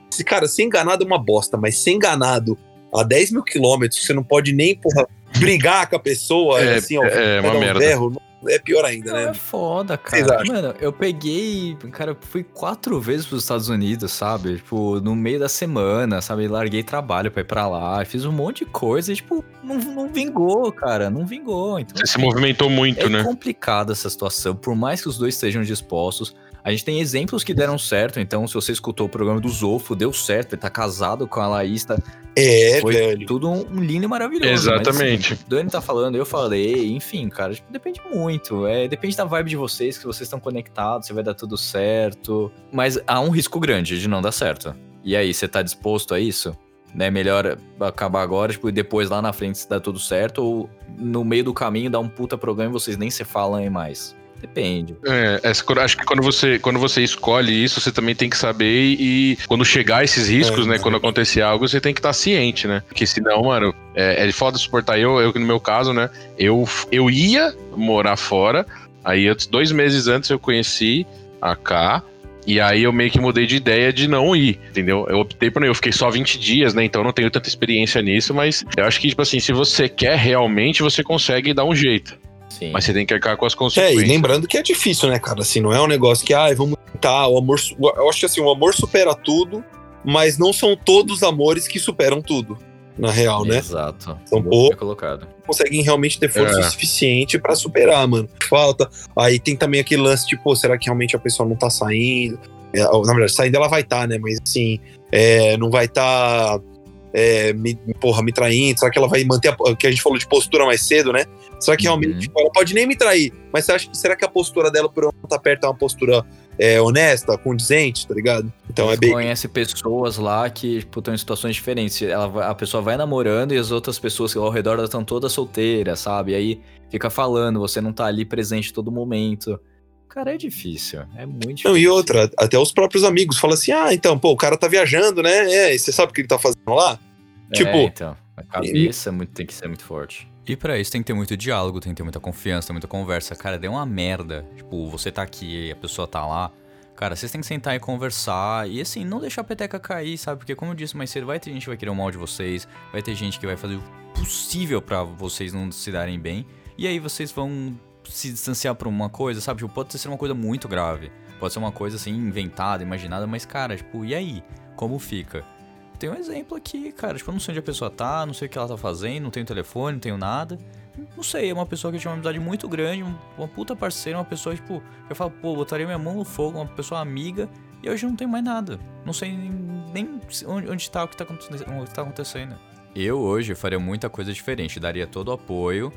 se, cara, ser enganado é uma bosta, mas ser enganado a 10 mil quilômetros, você não pode nem, porra, brigar com a pessoa, É, assim, ó, é vai uma um merda. berro, é pior ainda, Não, né? é foda, cara. Mano, eu peguei. Cara, fui quatro vezes pros Estados Unidos, sabe? Tipo, no meio da semana, sabe? Larguei trabalho pra ir pra lá. Fiz um monte de coisa e, tipo, não, não vingou, cara. Não vingou. Então, Você se movimentou muito, é né? complicada essa situação. Por mais que os dois estejam dispostos. A gente tem exemplos que deram certo. Então, se você escutou o programa do Zolfo, deu certo. Ele tá casado com a Laís. Tá... É, Foi velho. tudo um, um lindo e maravilhoso. mas, Exatamente. assim, o Dani tá falando, eu falei, enfim, cara, tipo, depende muito. É, depende da vibe de vocês, que vocês estão conectados, se vai dar tudo certo. Mas há um risco grande de não dar certo. E aí, você tá disposto a isso? Né, melhor acabar agora, tipo, e depois lá na frente se dá tudo certo, ou no meio do caminho dá um puta problema e vocês nem se falam aí mais. Depende. É, quando- acho que quando você, quando você escolhe isso, você também tem que saber e quando chegar esses riscos, É, né? é Quando acontecer algo, você tem que estar ciente, né? Porque senão, mano, é, é foda suportar. Eu, eu, no meu caso, né? Eu, eu ia morar fora, aí antes, dois meses antes eu conheci a K. E aí eu meio que mudei de ideia de não ir, entendeu? Eu optei por não ir. Eu fiquei só 20 dias, né? Então eu não tenho tanta experiência nisso, mas eu acho que, tipo assim, se você quer realmente, você consegue dar um jeito. Sim. Mas você tem que arcar com as É, consequências. e lembrando que é difícil, né, cara? Assim, não é um negócio que, ah, vamos tentar, o amor. Eu acho que assim, o amor supera tudo, mas não são todos os amores que superam tudo, na real, né? Exato. São poucos. colocado. conseguem realmente ter força É. suficiente pra superar, mano. Falta. Aí tem também aquele lance, tipo, pô, será que realmente a pessoa não tá saindo? É, na verdade, saindo ela vai estar, né? Mas assim, é, não vai estar. Me, porra, me traindo? Será que ela vai manter a, que a gente falou de postura mais cedo, né? Será que realmente Uhum. tipo, ela pode nem me trair? Mas você acha, que- será que a postura dela por não estar perto é uma postura é, honesta, condizente, tá ligado? Então é bem. conhece pessoas lá que tipo, estão em situações diferentes. Ela, a pessoa vai namorando e as outras pessoas ao redor estão todas solteiras, sabe? Aí fica falando, você não tá ali presente todo momento. Cara, é difícil. É muito difícil. Não, e outra, até os próprios amigos falam assim: ah, então, pô, o cara tá viajando, né? É, e você sabe o que ele tá fazendo lá? Tipo, É, então, a cabeça é muito- tem que ser muito forte. E pra isso tem que ter muito diálogo, tem que ter muita confiança, tem muita conversa. Cara, deu uma merda. Tipo, você tá aqui e a pessoa tá lá. Cara, vocês têm que sentar e conversar. E assim, não deixar a peteca cair, sabe? Porque, como eu disse mais cedo, vai ter gente que vai querer o mal de vocês. Vai ter gente que vai fazer o possível pra vocês não se darem bem. E aí vocês vão se distanciar por uma coisa, sabe? Tipo, pode ser uma coisa muito grave. Pode ser uma coisa assim, inventada, imaginada. Mas, cara, tipo, e aí? Como fica? Tem um exemplo aqui, cara. Tipo, eu não sei onde a pessoa tá, não sei o que ela tá fazendo, não tenho telefone, não tenho nada. Não sei, é uma pessoa que tinha uma amizade muito grande, um- uma puta parceira, uma pessoa, tipo, eu falo, pô, botaria minha mão no fogo, uma pessoa amiga, e hoje não tem mais nada. Não sei nem, onde, tá o que tá, o que tá acontecendo. Eu hoje faria muita coisa diferente, daria todo o apoio,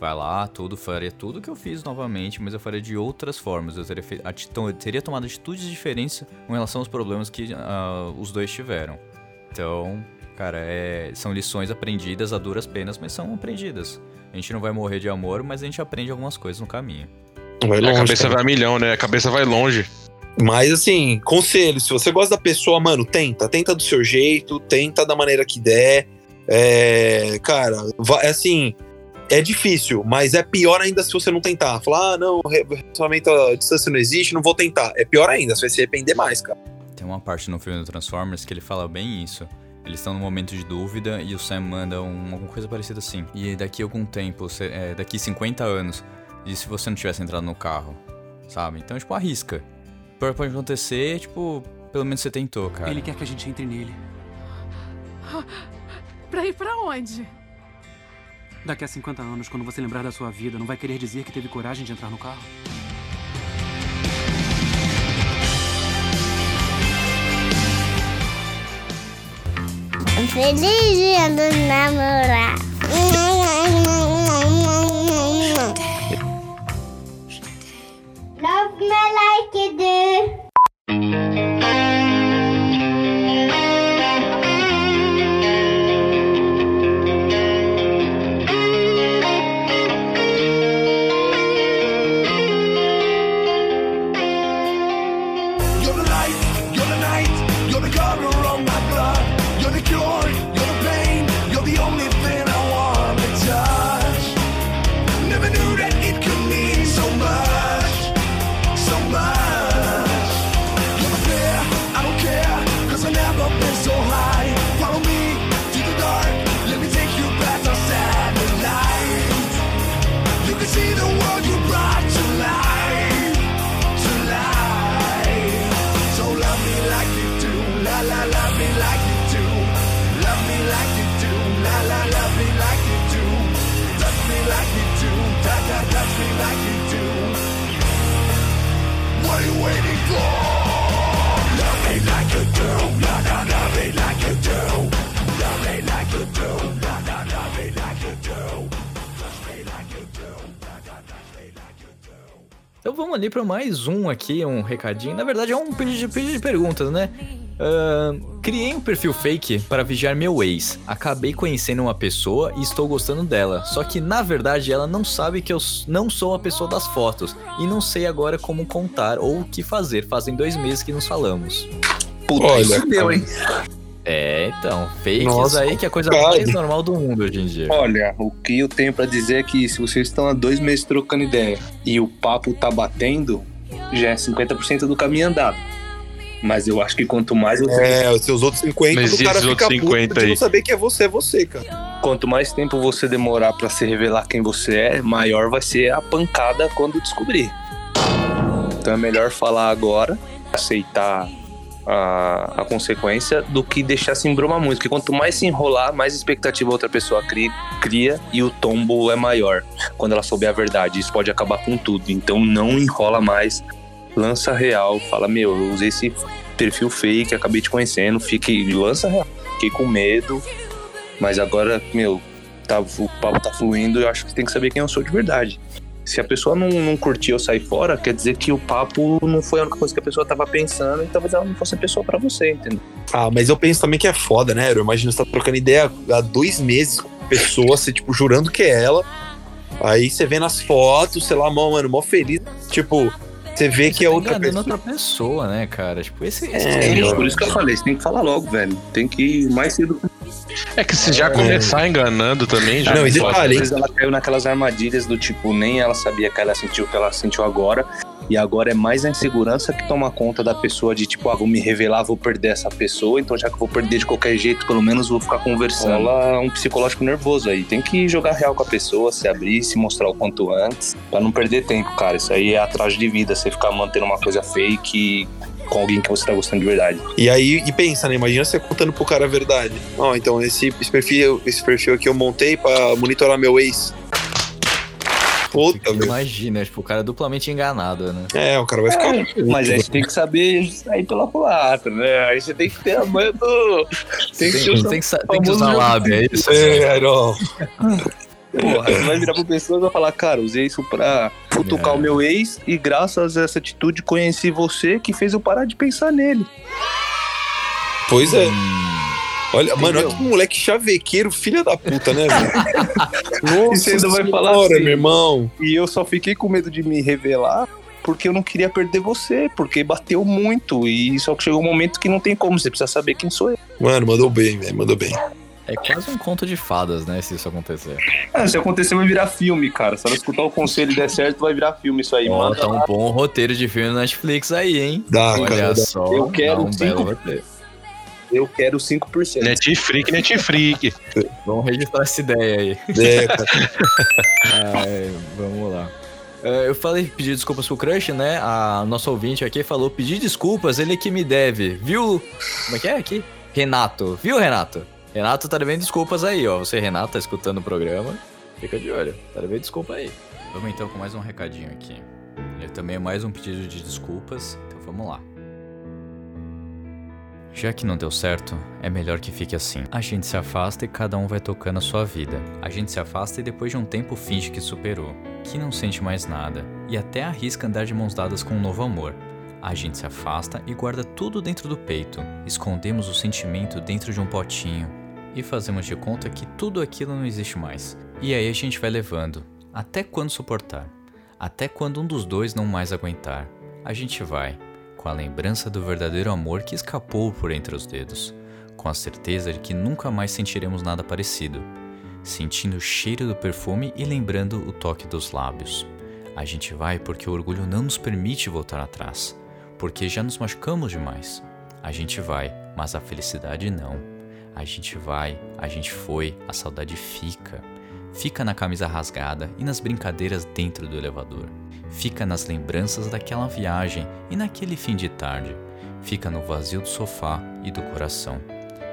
vai lá, tudo, faria tudo que eu fiz novamente, mas eu faria de outras formas. Eu teria, fe- to- teria tomado atitudes diferentes com relação aos problemas que ah, os dois tiveram. Então, cara, é- são lições aprendidas a duras penas, mas são aprendidas. A gente não vai morrer de amor, mas a gente aprende algumas coisas no caminho. vai a longe, cabeça cara. vai a milhão, né? A cabeça vai longe. Mas assim, conselho, se você gosta da pessoa, mano, tenta, tenta do seu jeito, tenta da maneira que der. É, cara, va- assim, é difícil, mas é pior ainda se você não tentar. Falar, ah, não, re- relacionamento à distância não existe, não vou tentar. É pior ainda, você vai se arrepender mais, cara. Tem uma parte no filme do Transformers que ele fala bem isso. Eles estão num momento de dúvida e o Sam manda um- alguma coisa parecida assim. E daqui a algum tempo, cê- é, daqui 50 anos, e se você não tivesse entrado no carro? Sabe? Então, tipo, arrisca. Pode pode acontecer, tipo, pelo menos você tentou, cara. Ele quer que a gente entre nele. Pra ir pra onde? Daqui a 50 anos, quando você lembrar da sua vida, não vai querer dizer que teve coragem de entrar no carro? Feliz dia dos namorados. Vamos ali para mais um aqui, um recadinho. Na verdade é um pedido de, pedido de perguntas, né? Ahn, criei um perfil fake para vigiar meu ex. Acabei conhecendo uma pessoa e estou gostando dela. Só que na verdade ela não sabe que eu não sou a pessoa das fotos. E não sei agora como contar ou o que fazer. Fazem dois meses que nos falamos. Puta, Olha, isso deu, hein? É, então, fakes Nossa, aí que é a coisa cara. mais normal do mundo hoje em dia. Olha, o que eu tenho pra dizer é que se vocês estão há dois meses trocando ideia e o papo tá batendo, já é 50% do caminho andado. Mas eu acho que quanto mais você, É, os seus outros 50, Mas o cara fica outros puto 50 de aí? não saber que é você, é você, cara. quanto mais tempo você demorar pra se revelar quem você é, maior vai ser a pancada quando descobrir. Então é melhor falar agora, aceitar a, a consequência do que deixar se embromar muito. Porque quanto mais se enrolar, mais expectativa outra pessoa cria, cria e o tombo é maior quando ela souber a verdade. Isso pode acabar com tudo. Então não enrola mais, lança real, fala: Meu, eu usei esse perfil fake, acabei te conhecendo, fique, lança real. Fiquei com medo, mas agora, meu, tá, o papo tá fluindo, eu acho que tem que saber quem eu sou de verdade. Se a pessoa não, não curtir eu sair fora, quer dizer que o papo não foi a única coisa que a pessoa tava pensando e talvez ela não fosse a pessoa pra você, entendeu? Ah, mas eu penso também que é foda, né? Eu imagino você tá trocando ideia há dois meses com a pessoa, você, tipo, jurando que é ela. Aí você vê nas fotos, sei lá, mão, mano, mó feliz. Tipo, você vê que é tá outra pessoa. outra pessoa, né, cara? Tipo, esse, esse É, é, por isso que eu falei, você tem que falar logo, velho. Tem que ir mais cedo. É que se já começar enganando também, já Não, e detalhe, Às vezes ela caiu naquelas armadilhas do tipo, nem ela sabia que ela sentiu o que ela sentiu agora. E agora é mais a insegurança que toma conta da pessoa de tipo, ah, vou me revelar, vou perder essa pessoa, então já que eu vou perder de qualquer jeito, pelo menos vou ficar conversando. Rola um psicológico nervoso aí. Tem que jogar real com a pessoa, se abrir, se mostrar o quanto antes, pra não perder tempo, cara. Isso aí é atrás de vida, você ficar mantendo uma coisa fake com alguém que você tá gostando de verdade. E aí, e pensa, né? Imagina você contando pro cara a verdade. Ó, então esse, esse perfil, esse perfil aqui eu montei pra monitorar meu ex. Puta. Imagina, tipo, o cara é duplamente enganado, né? É, o cara vai ficar. Mas aí você tem que saber sair pela culatra, né? Aí você tem que ter a manha do. Tem que, Tem, o tem que, tem que usar lábio, é isso? É, não. Porra, você vai virar pra pessoa e vai falar, cara, usei isso pra futucar É. o meu ex e graças a essa atitude conheci você que fez eu parar de pensar nele. Pois é. Hum, Olha, mano, olha Entendeu? que moleque chavequeiro, filha da puta, né, velho? Nossa, você ainda vai falar senhora, assim. meu irmão. E eu só fiquei com medo de me revelar porque eu não queria perder você, porque bateu muito. E só que chegou um momento que não tem como, você precisa saber quem sou eu. Mano, mandou bem, velho, mandou bem. É quase um conto de fadas, né? Se isso acontecer. Ah, se acontecer, vai virar filme, cara. Se ela escutar o conselho e der certo, vai virar filme isso aí. Ó, Manda tá um bom roteiro de filme na Netflix aí, hein? Dá, Olha cara, só, Eu quero um cinco- roteiro. Eu quero 5%. Netfreak, Netfreak. Vamos registrar essa ideia aí. É, cara. Ai, vamos lá. É, Eu falei pedir desculpas pro Crush, né? A nossa ouvinte aqui falou pedir desculpas, ele que me deve. Viu? Como é que é aqui? Renato. Viu, Renato? Renato tá devendo desculpas aí, ó. Você, Renato, tá escutando o programa. Fica de olho. Tá devendo desculpa aí. Vamos então com mais um recadinho aqui. E também é mais um pedido de desculpas. Então vamos lá. Já que não deu certo, é melhor que fique assim. A gente se afasta e cada um vai tocando a sua vida. A gente se afasta e depois de um tempo finge que superou, que não sente mais nada, e até arrisca andar de mãos dadas com um novo amor. A gente se afasta e guarda tudo dentro do peito. Escondemos o sentimento dentro de um potinho e fazemos de conta que tudo aquilo não existe mais. E aí a gente vai levando, até quando suportar, até quando um dos dois não mais aguentar. A gente vai, com a lembrança do verdadeiro amor que escapou por entre os dedos, com a certeza de que nunca mais sentiremos nada parecido, sentindo o cheiro do perfume e lembrando o toque dos lábios. A gente vai porque o orgulho não nos permite voltar atrás, porque já nos machucamos demais. A gente vai, mas a felicidade não. A gente vai, a gente foi, a saudade fica. Fica na camisa rasgada e nas brincadeiras dentro do elevador. Fica nas lembranças daquela viagem e naquele fim de tarde. Fica no vazio do sofá e do coração.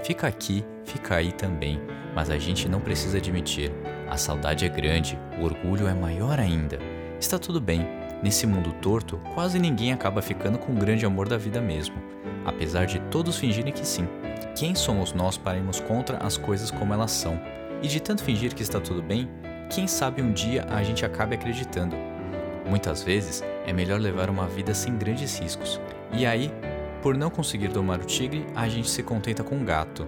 Fica aqui, fica aí também, mas a gente não precisa admitir. A saudade é grande, o orgulho é maior ainda. Está tudo bem. Nesse mundo torto, quase ninguém acaba ficando com o grande amor da vida mesmo, apesar de todos fingirem que sim. Quem somos nós para irmos contra as coisas como elas são? E de tanto fingir que está tudo bem, quem sabe um dia a gente acabe acreditando. Muitas vezes é melhor levar uma vida sem grandes riscos. E aí, por não conseguir domar o tigre, a gente se contenta com o gato.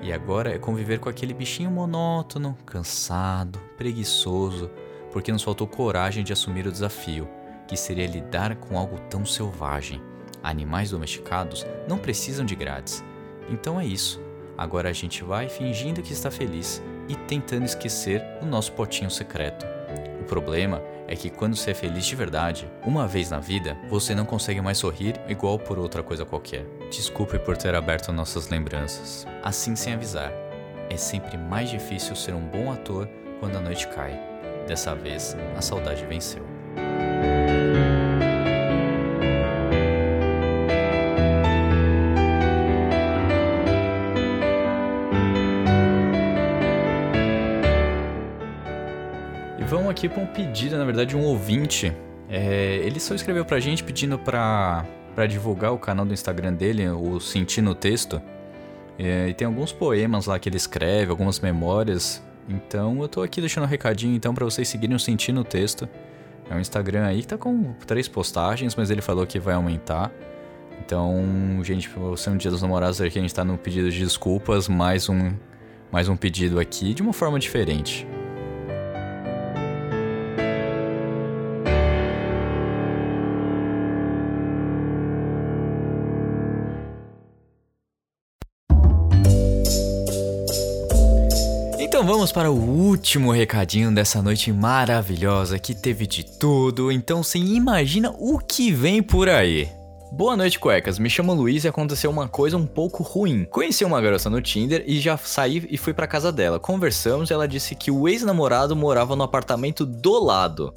E agora é conviver com aquele bichinho monótono, cansado, preguiçoso, porque nos faltou coragem de assumir o desafio, que seria lidar com algo tão selvagem. Animais domesticados não precisam de grades. Então é isso. Agora a gente vai fingindo que está feliz e tentando esquecer o nosso potinho secreto. O problema é que quando você é feliz de verdade, uma vez na vida, você não consegue mais sorrir igual por outra coisa qualquer. Desculpe por ter aberto nossas lembranças. Assim sem avisar. É sempre mais difícil ser um bom ator quando a noite cai. Dessa vez, a saudade venceu. Aqui para um pedido, na verdade, de um ouvinte. É, ele só escreveu pra gente pedindo pra, pra divulgar o canal do Instagram dele, o Sentindo Texto. É, e tem alguns poemas lá que ele escreve, algumas memórias. Então eu tô aqui deixando um recadinho então para vocês seguirem o Sentindo Texto. É um Instagram aí que tá com três postagens, mas ele falou que vai aumentar. Então, gente, por ser um dia dos namorados aqui, a gente tá no pedido de desculpas, mais um, mais um pedido aqui de uma forma diferente. Vamos para o último recadinho dessa noite maravilhosa que teve de tudo, então você imagina o que vem por aí. Boa noite, cuecas. Me chamo Luiz e aconteceu uma coisa um pouco ruim. Conheci uma garota no Tinder e já saí e fui pra casa dela. Conversamos e ela disse que o ex-namorado morava no apartamento do lado.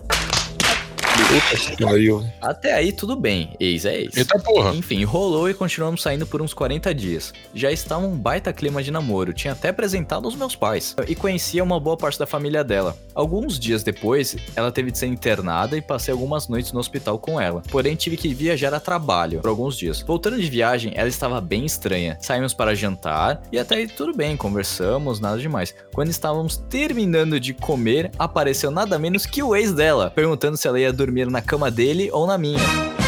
Até aí tudo bem, ex é ex. Eita porra. Enfim, rolou e continuamos saindo por uns 40 dias. Já estava um baita clima de namoro, tinha até apresentado aos meus pais. E conhecia uma boa parte da família dela. Alguns dias depois, ela teve de ser internada e passei algumas noites no hospital com ela. Porém, tive que viajar a trabalho por alguns dias. Voltando de viagem, ela estava bem estranha. Saímos para jantar e até aí tudo bem, conversamos, nada demais. Quando estávamos terminando de comer, apareceu nada menos que o ex dela, perguntando se ela ia dormir na cama dele ou na minha.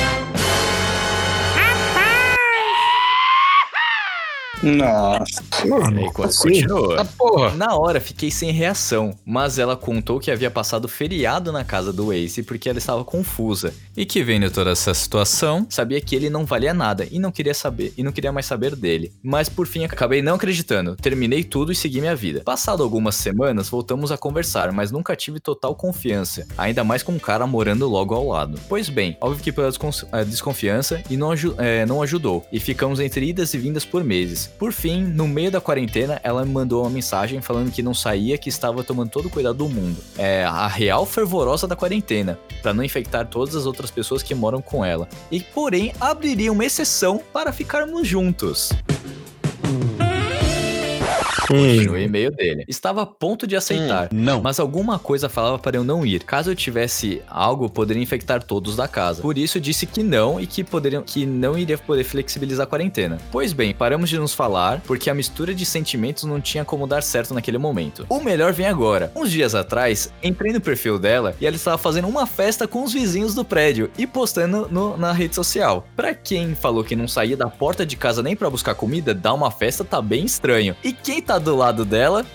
Nossa. E quando continuou. Ah, porra. Na hora fiquei sem reação, mas ela contou que havia passado feriado na casa do Ace porque ela estava confusa. E que vendo toda essa situação, sabia que ele não valia nada e não queria saber e não queria mais saber dele. Mas por fim acabei não acreditando, terminei tudo e segui minha vida. Passado algumas semanas, voltamos a conversar, mas nunca tive total confiança, ainda mais com um cara morando logo ao lado. Pois bem, óbvio que pela descon- eh, desconfiança e não, eh, não ajudou, e ficamos entre idas e vindas por meses. Por fim, no meio da quarentena, ela me mandou uma mensagem falando que não saía, que estava tomando todo o cuidado do mundo. É a real fervorosa da quarentena, para não infectar todas as outras pessoas que moram com ela. E porém, abriria uma exceção para ficarmos juntos. Continua o e-mail dele. Estava a ponto de aceitar. não. Mas alguma coisa falava para eu não ir. Caso eu tivesse algo, poderia infectar todos da casa. Por isso disse que não e que, poderiam, que não iria poder flexibilizar a quarentena. Pois bem, paramos de nos falar porque a mistura de sentimentos não tinha como dar certo naquele momento. O melhor vem agora. Uns dias atrás, entrei no perfil dela e ela estava fazendo uma festa com os vizinhos do prédio e postando no- na rede social. Pra quem falou que não saía da porta de casa nem pra buscar comida, dar uma festa tá bem estranho. E quem tá do lado dela?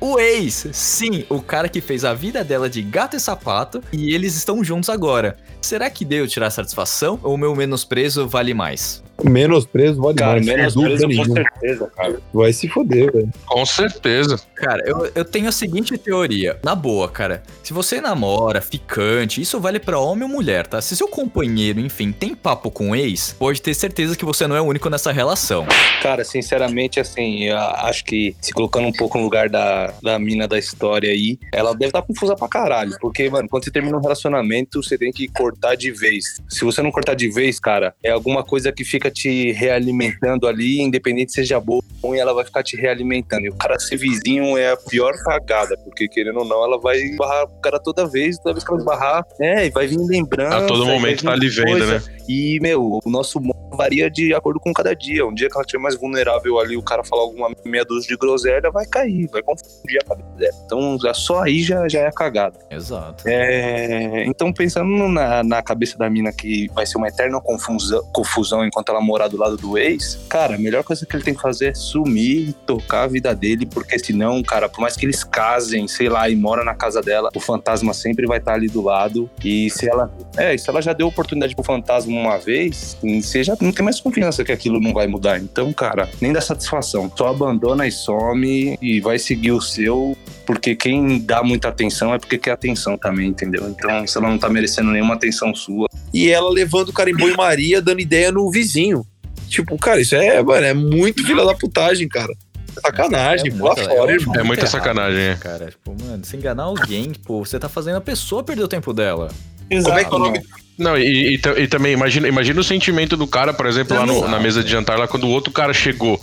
O ex, sim, o cara que fez a vida dela de gato e sapato e eles estão juntos agora. Será que deu tirar satisfação ou o meu menosprezo vale mais? Menos preso, vale Cara, mais. menos preso com nenhuma. certeza, cara. Vai se foder, velho. Com certeza. Cara, eu, eu tenho a seguinte teoria. Na boa, cara. Se você namora, ficante, isso vale pra homem ou mulher, tá? Se seu companheiro, enfim, tem papo com ex, pode ter certeza que você não é o único nessa relação. Cara, sinceramente, assim, eu acho que se colocando um pouco no lugar da, da mina da história aí, ela deve estar confusa pra caralho. Porque, mano, quando você termina um relacionamento, você tem que cortar de vez. Se você não cortar de vez, cara, é alguma coisa que fica te realimentando ali, independente seja boa ruim, ela vai ficar te realimentando. E o cara ser vizinho é a pior cagada, porque querendo ou não, ela vai barrar o cara toda vez, toda vez que ela barrar, é, e vai vir lembrança. A todo e momento tá ali vendo, né? E, meu, o nosso humor varia de acordo com cada dia. Um dia que ela estiver mais vulnerável ali, o cara falar alguma meia dúzia de groselha, vai cair, vai confundir a cabeça dela. Então, já- só aí já, já é cagada. Exato. É, então, pensando na, na cabeça da mina que vai ser uma eterna confusão, confusão enquanto ela morar do lado do ex, cara, a melhor coisa que ele tem que fazer é sumir e tocar a vida dele, porque senão, cara, por mais que eles casem, sei lá, e mora na casa dela, o fantasma sempre vai estar ali do lado. E se ela. É, se ela já deu oportunidade pro fantasma uma vez, você já não tem mais confiança que aquilo não vai mudar. Então, cara, nem dá satisfação. Só abandona e some e vai seguir o seu, porque quem dá muita atenção é porque quer atenção também, entendeu? Então, se ela não tá merecendo nenhuma atenção sua. E ela levando o cara em banho-maria, dando ideia no vizinho. Tipo, cara, isso é, mano, é muito filha da putagem, cara. Sacanagem, pula muita- fora, eu irmão. É muita errado, sacanagem, é. Cara, tipo, mano, se enganar alguém, pô, você tá fazendo a pessoa perder o tempo dela. Como é que é o nome? Não, e, e e também, imagina, imagina o sentimento do cara, por exemplo, lá no- na mesa de jantar, lá quando o outro cara chegou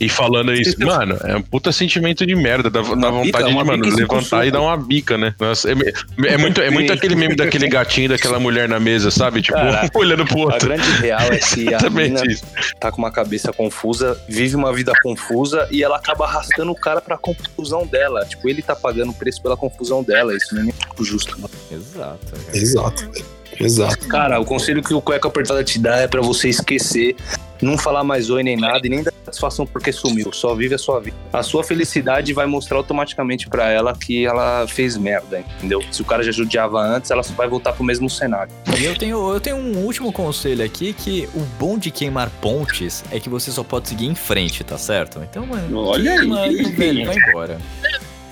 e falando isso. Mano, é um puta sentimento de merda. Dá, dá vontade bica, de, mano, levantar e dar uma bica, né? Nossa, é, é muito, é muito aquele meme daquele gatinho, daquela mulher na mesa, sabe? Tipo, Caraca, olhando pro A outro. grande real é que a Exatamente mina isso. tá com uma cabeça confusa, vive uma vida confusa e ela acaba arrastando o cara pra confusão dela. Tipo, ele tá pagando o preço pela confusão dela. Isso não é nem justo. mano. Exato. Exato, exato. Cara, o conselho que o Cueca Apertada te dá é pra você esquecer, não falar mais oi nem nada e nem dar satisfação porque sumiu. Só vive a sua vida. A sua felicidade vai mostrar automaticamente pra ela que ela fez merda, entendeu? Se o cara já judiava antes, ela só vai voltar pro mesmo cenário. E eu tenho, eu tenho um último conselho aqui que o bom de queimar pontes é que você só pode seguir em frente, tá certo? Então, mano, Olha queima aí. velho, vai embora.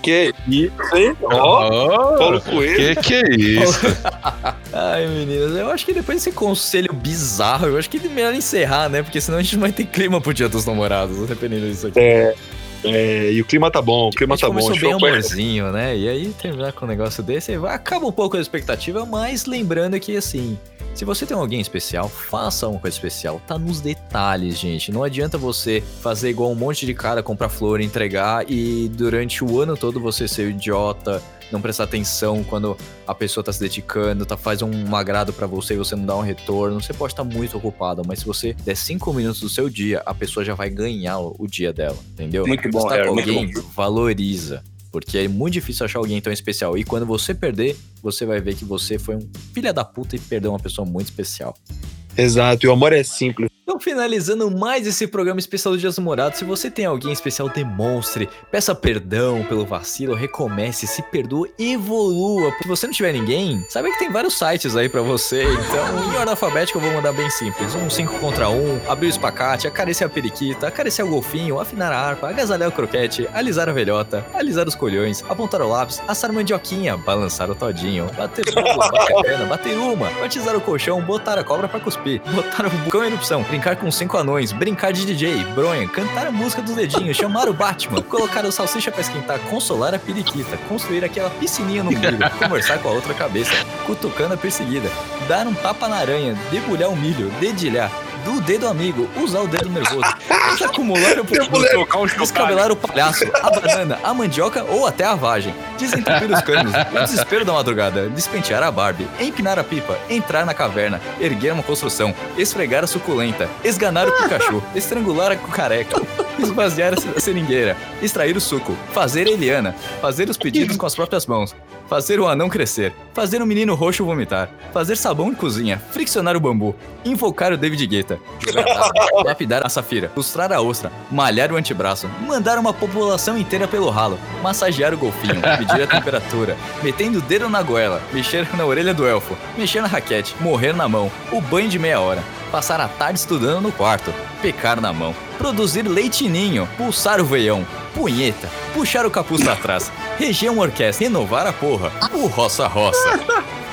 Que isso, hein? Ó, Ó, Paulo Coelho. que que é isso? Ai, meninas, eu acho que depois desse conselho bizarro, eu acho que é melhor encerrar, né? Porque senão a gente não vai ter clima pro dia dos namorados, dependendo disso aqui. É, é, e o clima tá bom, o clima a gente tá bom. bem amorzinho, né? E aí terminar com um negócio desse, acaba um pouco a expectativa, mas lembrando que assim, se você tem alguém especial, faça uma coisa especial. Tá nos detalhes, gente. Não adianta você fazer igual um monte de cara, comprar flor, entregar e durante o ano todo você ser idiota, não prestar atenção quando a pessoa tá se dedicando, tá faz um agrado pra você e você não dá um retorno. Você pode estar muito ocupado, mas se você der cinco minutos do seu dia, a pessoa já vai ganhar o, dia dela, entendeu? Muito bom, tá Harry, com muito alguém, valoriza. Porque é muito difícil achar alguém tão especial. E quando você perder, você vai ver que você foi um filha da puta e perdeu uma pessoa muito especial. Exato, e o amor é simples. Então, finalizando mais esse programa especial do Dias Namorados, se você tem alguém especial, demonstre, peça perdão pelo vacilo, recomece, se perdoa, evolua. Se você não tiver ninguém, sabe que tem vários sites aí pra você. Então, em ordem alfabética, eu vou mandar bem simples: um 5 contra 1, abrir o espacate, acariciar a periquita, acariciar o golfinho, afinar a harpa, agasalhar o croquete, alisar a velhota, alisar os colhões, apontar o lápis, assar mandioquinha, balançar o todinho, bater o bater uma, batizar o colchão, botar a cobra pra cuspir, botar o bucão em erupção, brincar com cinco anões, brincar de DJ, bronha, cantar a música dos dedinhos, chamar o Batman, colocar o salsicha pra esquentar, consolar a periquita, construir aquela piscininha no umbigo, conversar com a outra cabeça, cutucando a perseguida, dar um tapa na aranha, debulhar o milho, dedilhar, do dedo amigo, usar o dedo nervoso, acumular o produto, descabelar o palhaço, a banana, a mandioca ou até a vagem, desentupir os canos, o desespero da madrugada, despentear a Barbie, empinar a pipa, entrar na caverna, erguer uma construção, esfregar a suculenta, esganar o Pikachu, estrangular a cucareca, esvaziar a seringueira, extrair o suco, fazer a Eliana, fazer os pedidos com as próprias mãos, fazer o anão crescer, fazer o menino roxo vomitar, fazer sabão em cozinha, friccionar o bambu, invocar o David Guetta, jogar lapidar a safira, lustrar a ostra, malhar o antebraço, mandar uma população inteira pelo ralo, massagear o golfinho, medir a temperatura, metendo o dedo na goela, mexer na orelha do elfo, mexer na raquete, morrer na mão, o banho de meia hora, passar a tarde estudando no quarto, pecar na mão, produzir leitinho, pulsar o veião, punheta, puxar o capuz pra trás, reger uma orquestra, renovar a porra, o roça-roça,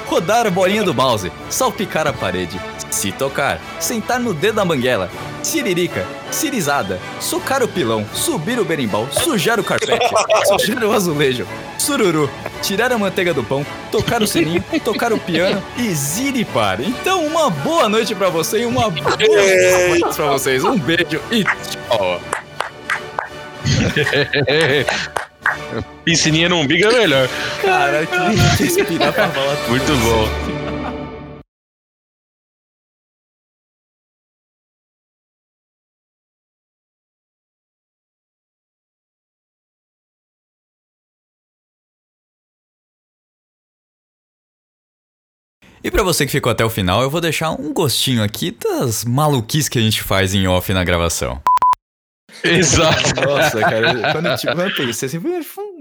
rodar a bolinha do mouse, salpicar a parede, se tocar, sentar no dedo da manguela, siririca, cirizada, socar o pilão, subir o berimbau, sujar o carpete, sujar o azulejo, sururu, tirar a manteiga do pão, tocar o sininho, tocar o piano e ziripar. Então, uma boa noite pra você e uma boa noite pra vocês. Um beijo e tchau. Piscininha no umbigo é melhor. Cara, que respirar pra falar tudo Muito bom. E pra você que ficou até o final, eu vou deixar um gostinho aqui das maluquices que a gente faz em off na gravação. Exato. Nossa, cara, quando eu, tipo, eu pensei assim,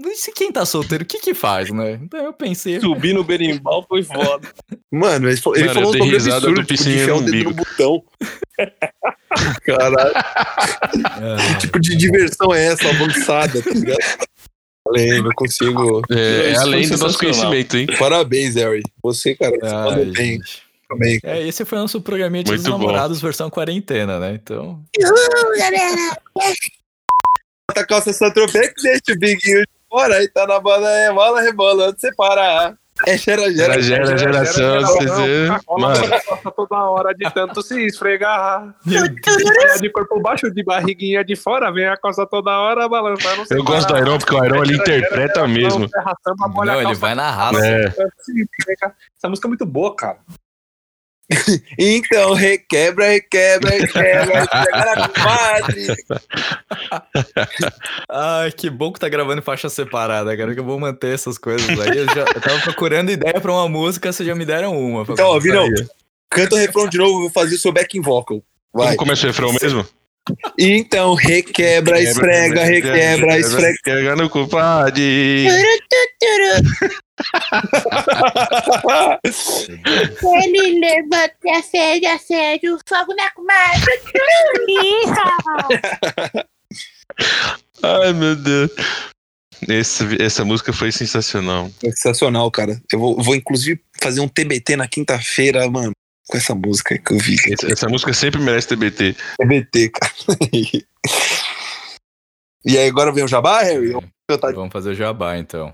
e se quem tá solteiro, o que que faz, né? Então eu pensei... Subir no berimbau foi foda. Mano, ele, falou- ele Mano, falou risada absurdo, do tipo, de enfiar no o dedo no botão. Caralho, Ah, que tipo de diversão é essa avançada, tá ligado? Além, não consigo. É, é além do nosso conhecimento, hein? Parabéns, Harry. Você, cara, você ai, bem também. É, esse foi o nosso programinha de Muito dos bom. namorados versão quarentena, né? Então... Bota a calça Santropex, deixa o biguinho de fora, aí tá na banda, é bola, rebola, onde você para? É gera, gera. Gera, gera, geração, CZ. Mano, Passa toda hora de tanto se esfregar. De corpo baixo, de barriguinha de fora, vem a calça toda hora balançando. eu gosto do Iron porque o Iron ele interpreta mesmo. Não, ele vai na raça. É. Essa música é muito boa, cara. Então, requebra, requebra, requebra, requebra. Ai, que bom que tá gravando em faixa separada, cara, que eu vou manter essas coisas aí. Eu, já, eu tava procurando ideia pra uma música, vocês já me deram uma. Então, ó, aí. canta o refrão de novo, eu vou fazer o seu backing vocal. Vai. Como começa o refrão mesmo? Então, requebra, esfrega, requebra, esfrega. Esfrega no compadre. Ele levanta e acende, acende o fogo na comadre. Ai, meu Deus. Esse, essa música foi sensacional. Sensacional, cara. Eu vou, vou, inclusive fazer um TBT na quinta-feira, mano, com essa música que eu vi. Essa, essa música sempre merece TBT. TBT, cara. e aí, agora vem o Jabá, Harry? Vamos cantar Vamos fazer o jabá, então.